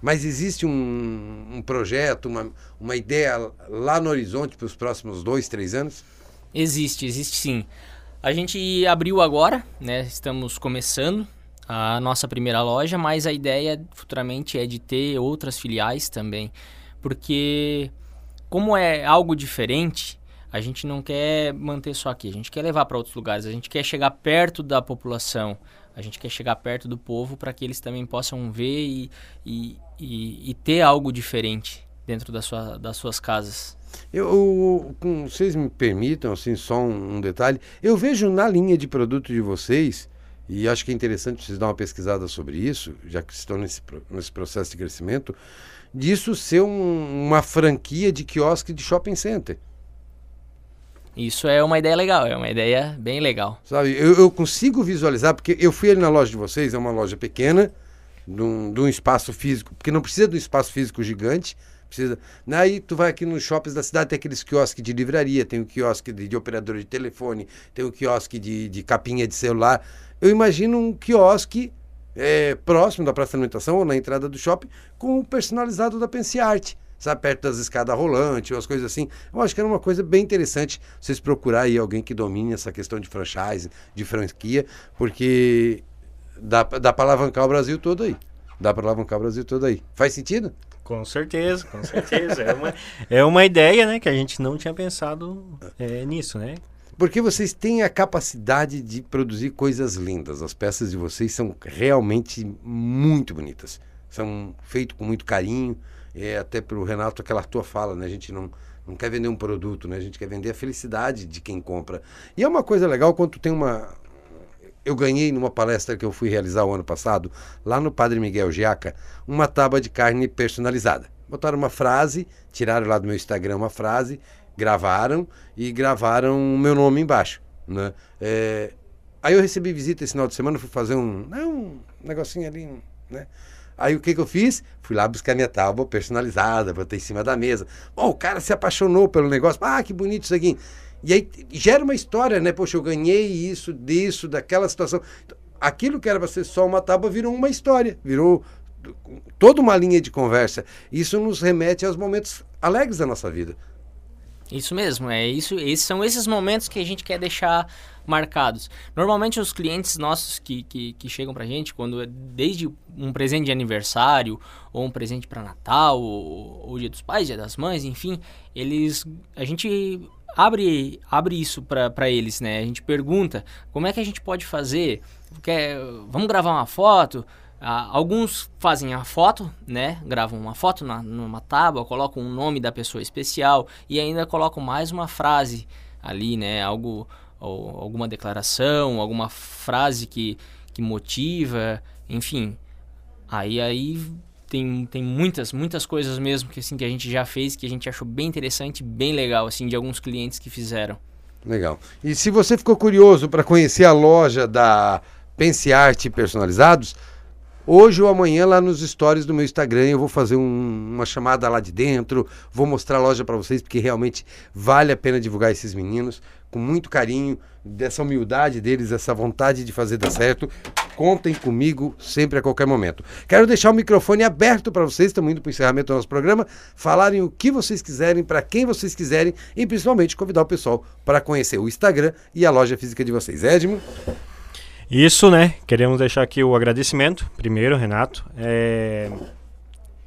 Mas existe um, um projeto, uma, uma ideia lá no horizonte para os próximos dois, três anos? Existe, existe sim. A gente abriu agora, né? Estamos começando a nossa primeira loja, mas a ideia futuramente é de ter outras filiais também. Porque como é algo diferente, a gente não quer manter só aqui, a gente quer levar para outros lugares, a gente quer chegar perto da população, a gente quer chegar perto do povo para que eles também possam ver e, e, e, e ter algo diferente dentro da sua, das suas casas. Eu, com, vocês me permitam, assim, só um, um detalhe. Eu vejo na linha de produto de vocês, e acho que é interessante vocês dar uma pesquisada sobre isso, já que estão nesse, nesse processo de crescimento, disso ser um- uma franquia de quiosque de shopping center. Isso é uma ideia legal, é uma ideia bem legal. Sabe, eu, eu consigo visualizar, porque eu fui ali na loja de vocês, é uma loja pequena, de um, espaço físico, porque não precisa de um espaço físico gigante, precisa. Aí tu vai aqui nos shoppings da cidade, tem aqueles quiosques de livraria, tem o quiosque de, de operador de telefone, tem o quiosque de, de capinha de celular. Eu imagino um quiosque é, próximo da praça de alimentação ou na entrada do shopping, com o personalizado da Pensearte. Sabe, perto das escadas rolantes, umas coisas assim. Eu acho que era uma coisa bem interessante vocês procurar aí alguém que domine essa questão de franchise, de franquia, porque dá, dá para alavancar o Brasil todo aí. Dá para alavancar o Brasil todo aí. Faz sentido? Com certeza, com certeza. é, uma, é uma ideia, né, que a gente não tinha pensado é, nisso, né? Porque vocês têm a capacidade de produzir coisas lindas. As peças de vocês são realmente muito bonitas. São feitas com muito carinho. É, até para o Renato, aquela tua fala, né? A gente não, não quer vender um produto, né? A gente quer vender a felicidade de quem compra. E é uma coisa legal quando tem uma. Eu ganhei numa palestra que eu fui realizar o ano passado, lá no Padre Miguel Giaca, uma tábua de carne personalizada. Botaram uma frase, tiraram lá do meu Instagram uma frase, gravaram e gravaram o meu nome embaixo, né? É, aí eu recebi visita esse final de semana, fui fazer um, né, um negocinho ali, né? Aí o que que eu fiz? Fui lá buscar minha tábua personalizada, botei em cima da mesa. Bom, o cara se apaixonou pelo negócio. Ah, que bonito isso aqui. E aí gera uma história, né? Poxa, eu ganhei isso, disso, daquela situação. Então, aquilo que era para ser só uma tábua virou uma história, virou toda uma linha de conversa. Isso nos remete aos momentos alegres da nossa vida. Isso mesmo, é isso. Esses são esses momentos que a gente quer deixar marcados. Normalmente os clientes nossos que, que, que chegam pra gente, quando é desde um presente de aniversário, ou um presente para Natal, ou, ou Dia dos Pais, Dia das Mães, enfim, eles. A gente abre, abre isso para eles, né? A gente pergunta como é que a gente pode fazer. Quer, vamos gravar uma foto? Ah, alguns fazem a foto, né? Gravam uma foto na, numa tábua, colocam o um nome da pessoa especial e ainda colocam mais uma frase ali, né? Algo, ou, alguma declaração, alguma frase que, que motiva, enfim. Aí aí tem, tem muitas, muitas coisas mesmo que, assim, que a gente já fez, que a gente achou bem interessante, bem legal, assim, de alguns clientes que fizeram. Legal. E se você ficou curioso para conhecer a loja da Pense Arte Personalizados, Hoje ou amanhã, lá nos stories do meu Instagram, eu vou fazer um, uma chamada lá de dentro, vou mostrar a loja para vocês, porque realmente vale a pena divulgar esses meninos, com muito carinho, dessa humildade deles, essa vontade de fazer dar certo. Contem comigo sempre a qualquer momento. Quero deixar o microfone aberto para vocês, estamos indo para o encerramento do nosso programa, falarem o que vocês quiserem, para quem vocês quiserem e principalmente convidar o pessoal para conhecer o Instagram e a loja física de vocês. Edmo? Isso, né? Queremos deixar aqui o agradecimento, primeiro, Renato. É...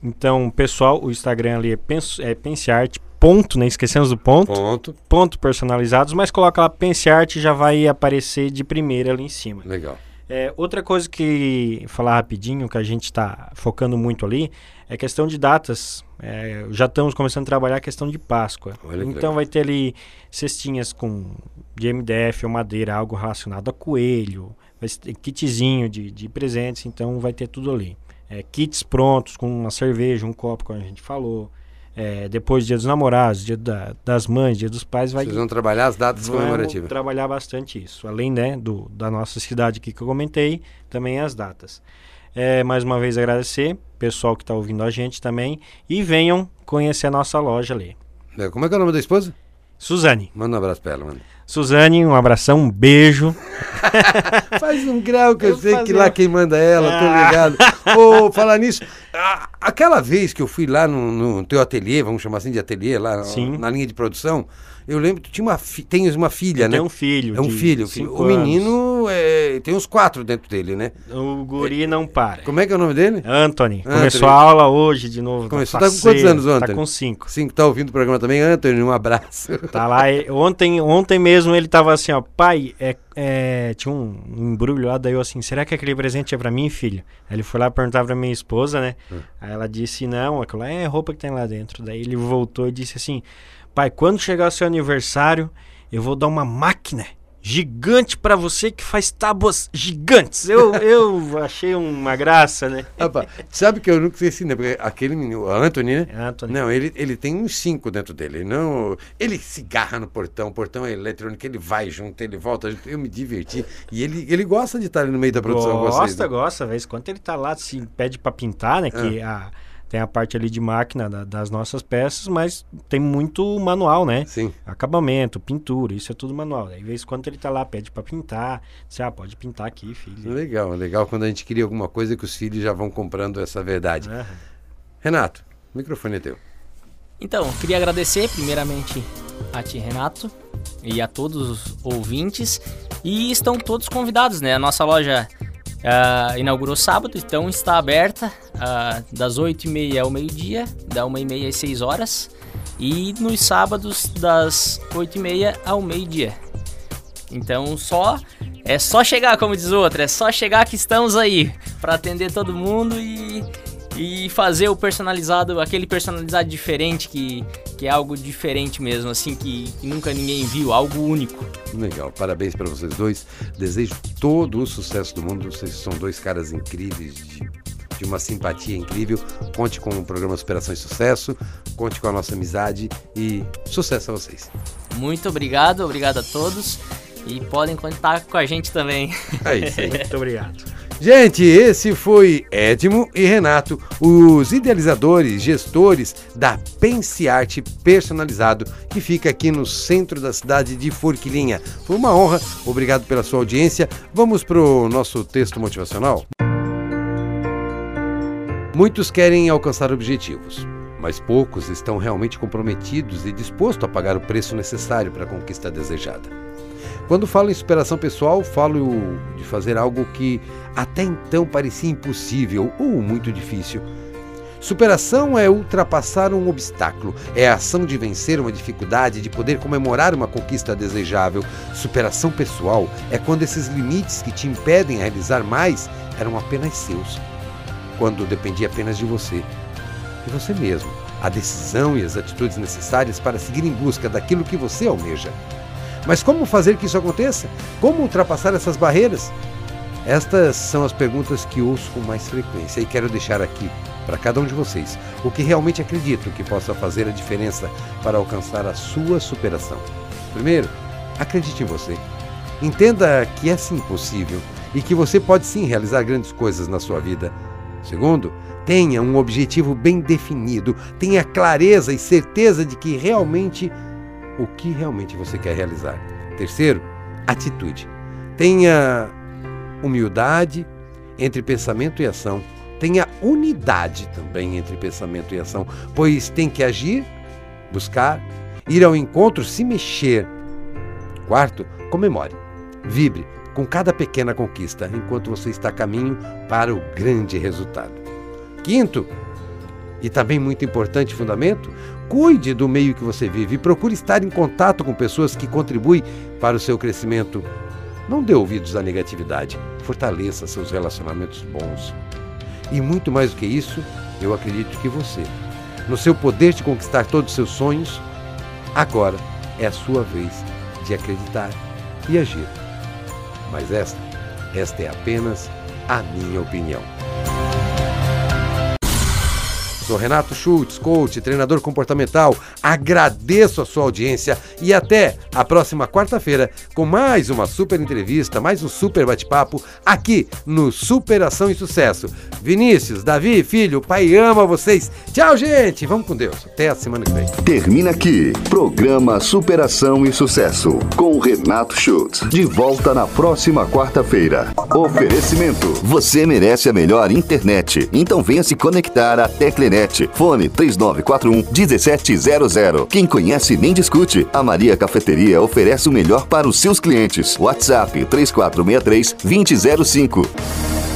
Então, pessoal, o Instagram ali é, Pense, é Pensearte, ponto, né? Esquecemos do ponto. Ponto. Ponto personalizados, mas coloca lá Pensearte já vai aparecer de primeira ali em cima. Legal. É, outra coisa que falar rapidinho, que a gente está focando muito ali, é questão de datas. É, já estamos começando a trabalhar a questão de Páscoa. Olha então vai ter ali cestinhas com de MDF ou madeira, algo relacionado a coelho, vai ter kitzinho de, de presentes, então vai ter tudo ali. É, kits prontos com uma cerveja, um copo, como a gente falou. É, depois dia dos namorados, dia da- das mães, dia dos pais, vai Vocês vão trabalhar as datas comemorativas. trabalhar bastante isso. Além né, do, da nossa cidade aqui que eu comentei, também as datas. É, mais uma vez agradecer, pessoal que está ouvindo a gente também. E venham conhecer a nossa loja ali. É, Como é que é o nome da esposa? Suzane. Manda um abraço pra ela, mano. Suzane, um abração, um beijo. Faz um grau que eu, Eu sei que lá quem manda é ela, tô Ah. ligado. Ô, falar nisso, aquela vez que eu fui lá no, no teu ateliê, vamos chamar assim de ateliê, lá Sim. na linha de produção, eu lembro que tu tinha uma fi, tens uma filha, né? Tem um filho. é um filho. filho. cinco O menino é, tem uns quatro dentro dele, né? O guri não para. Como é que é o nome dele? Anthony, Anthony. começou a aula hoje de novo. Começou. tá Tá com quantos anos, Tá Anthony? com cinco. Que tá ouvindo o programa também. Anthony, um abraço. Tá lá. Ontem, ontem mesmo ele tava assim, ó, pai, é, é, tinha um, embrulho lá, daí eu assim, será que aquele presente é pra mim, filho? Aí ele foi lá perguntar pra minha esposa, né? Hum. Aí ela disse, não, aquilo lá é roupa que tem lá dentro. Daí ele voltou e disse assim, pai, quando chegar o seu aniversário, eu vou dar uma máquina gigante pra você que faz tábuas gigantes. Eu, eu achei uma graça, né? Rapaz, sabe que eu nunca esqueci, né? Porque aquele menino, o Anthony, né? Anthony. Não, ele, ele tem uns cinco dentro dele. Ele Não, ele se garra no portão, o portão é eletrônico, ele vai junto, ele volta junto. Eu me diverti. E ele, ele gosta de estar ali no meio da produção Gosta, vocês. né? gosta, vezes quando ele tá lá, se pede pra pintar, né? Que a, tem a parte ali de máquina da- das nossas peças, mas tem muito manual, né? Sim. Acabamento, pintura, isso é tudo manual. Aí, às vezes, quando ele tá lá, pede pra pintar. Você, ah, pode pintar aqui, filho. Legal, legal quando a gente cria alguma coisa que os filhos já vão comprando essa verdade. Renato, o microfone é teu. Então, queria agradecer primeiramente a ti, Renato, e a todos os ouvintes. E estão todos convidados, né? A nossa loja ah, inaugurou sábado, então está aberta ah, das 8h30 ao meio-dia, da 1h30 às 6 horas. E nos sábados, das 8h30 ao meio-dia. Então, só é só chegar, como diz o outro, é só chegar que estamos aí para atender todo mundo e, e fazer o personalizado, aquele personalizado diferente que, que é algo diferente mesmo, assim que, que nunca ninguém viu, algo único. Legal, parabéns para vocês dois. Desejo todo o sucesso do mundo. Vocês são dois caras incríveis, de de uma simpatia incrível. Conte com o programa Superação e Sucesso, conte com a nossa amizade e sucesso a vocês. Muito obrigado, obrigado a todos. E podem contar com a gente também. É isso aí. Muito obrigado. Gente, esse foi Edmo e Renato, os idealizadores, gestores da Pense Arte Personalizado, que fica aqui no centro da cidade de Forquilinha. Foi uma honra, obrigado pela sua audiência. Vamos para o nosso texto motivacional? Muitos querem alcançar objetivos, mas poucos estão realmente comprometidos e dispostos a pagar o preço necessário para a conquista desejada. Quando falo em superação pessoal, falo de fazer algo que até então parecia impossível ou muito difícil. Superação é ultrapassar um obstáculo, é a ação de vencer uma dificuldade, de poder comemorar uma conquista desejável. Superação pessoal é quando esses limites que te impedem a realizar mais eram apenas seus, quando dependia apenas de você, de você mesmo, a decisão e as atitudes necessárias para seguir em busca daquilo que você almeja. Mas como fazer que isso aconteça? Como ultrapassar essas barreiras? Estas são as perguntas que ouço com mais frequência e quero deixar aqui para cada um de vocês o que realmente acredito que possa fazer a diferença para alcançar a sua superação. Primeiro, acredite em você. Entenda que é sim possível e que você pode sim realizar grandes coisas na sua vida. Segundo, tenha um objetivo bem definido, tenha clareza e certeza de que realmente o que realmente você quer realizar. Terceiro, atitude. Tenha humildade entre pensamento e ação. Tenha unidade também entre pensamento e ação, pois tem que agir, buscar, ir ao encontro, se mexer. Quarto, comemore. Vibre com cada pequena conquista enquanto você está a caminho para o grande resultado. Quinto, e também muito importante fundamento, cuide do meio que você vive e procure estar em contato com pessoas que contribuem para o seu crescimento. Não dê ouvidos à negatividade, fortaleça seus relacionamentos bons. E muito mais do que isso, eu acredito que você, no seu poder de conquistar todos os seus sonhos, agora é a sua vez de acreditar e agir. Mas esta, esta é apenas a minha opinião. Sou Renato Schultz, coach, treinador comportamental. Agradeço a sua audiência e até a próxima quarta-feira com mais uma super entrevista, mais um super bate-papo aqui no Superação e Sucesso. Vinícius, Davi, filho, pai ama vocês. Tchau, gente. Vamos com Deus. Até a semana que vem. Termina aqui. Programa Superação e Sucesso com Renato Schultz. De volta na próxima quarta-feira. Oferecimento. Você merece a melhor internet. Então venha se conectar à Teclenet Fone 3941 1700. Quem conhece nem discute. A Maria Cafeteria oferece o melhor para os seus clientes. WhatsApp 3463 2005.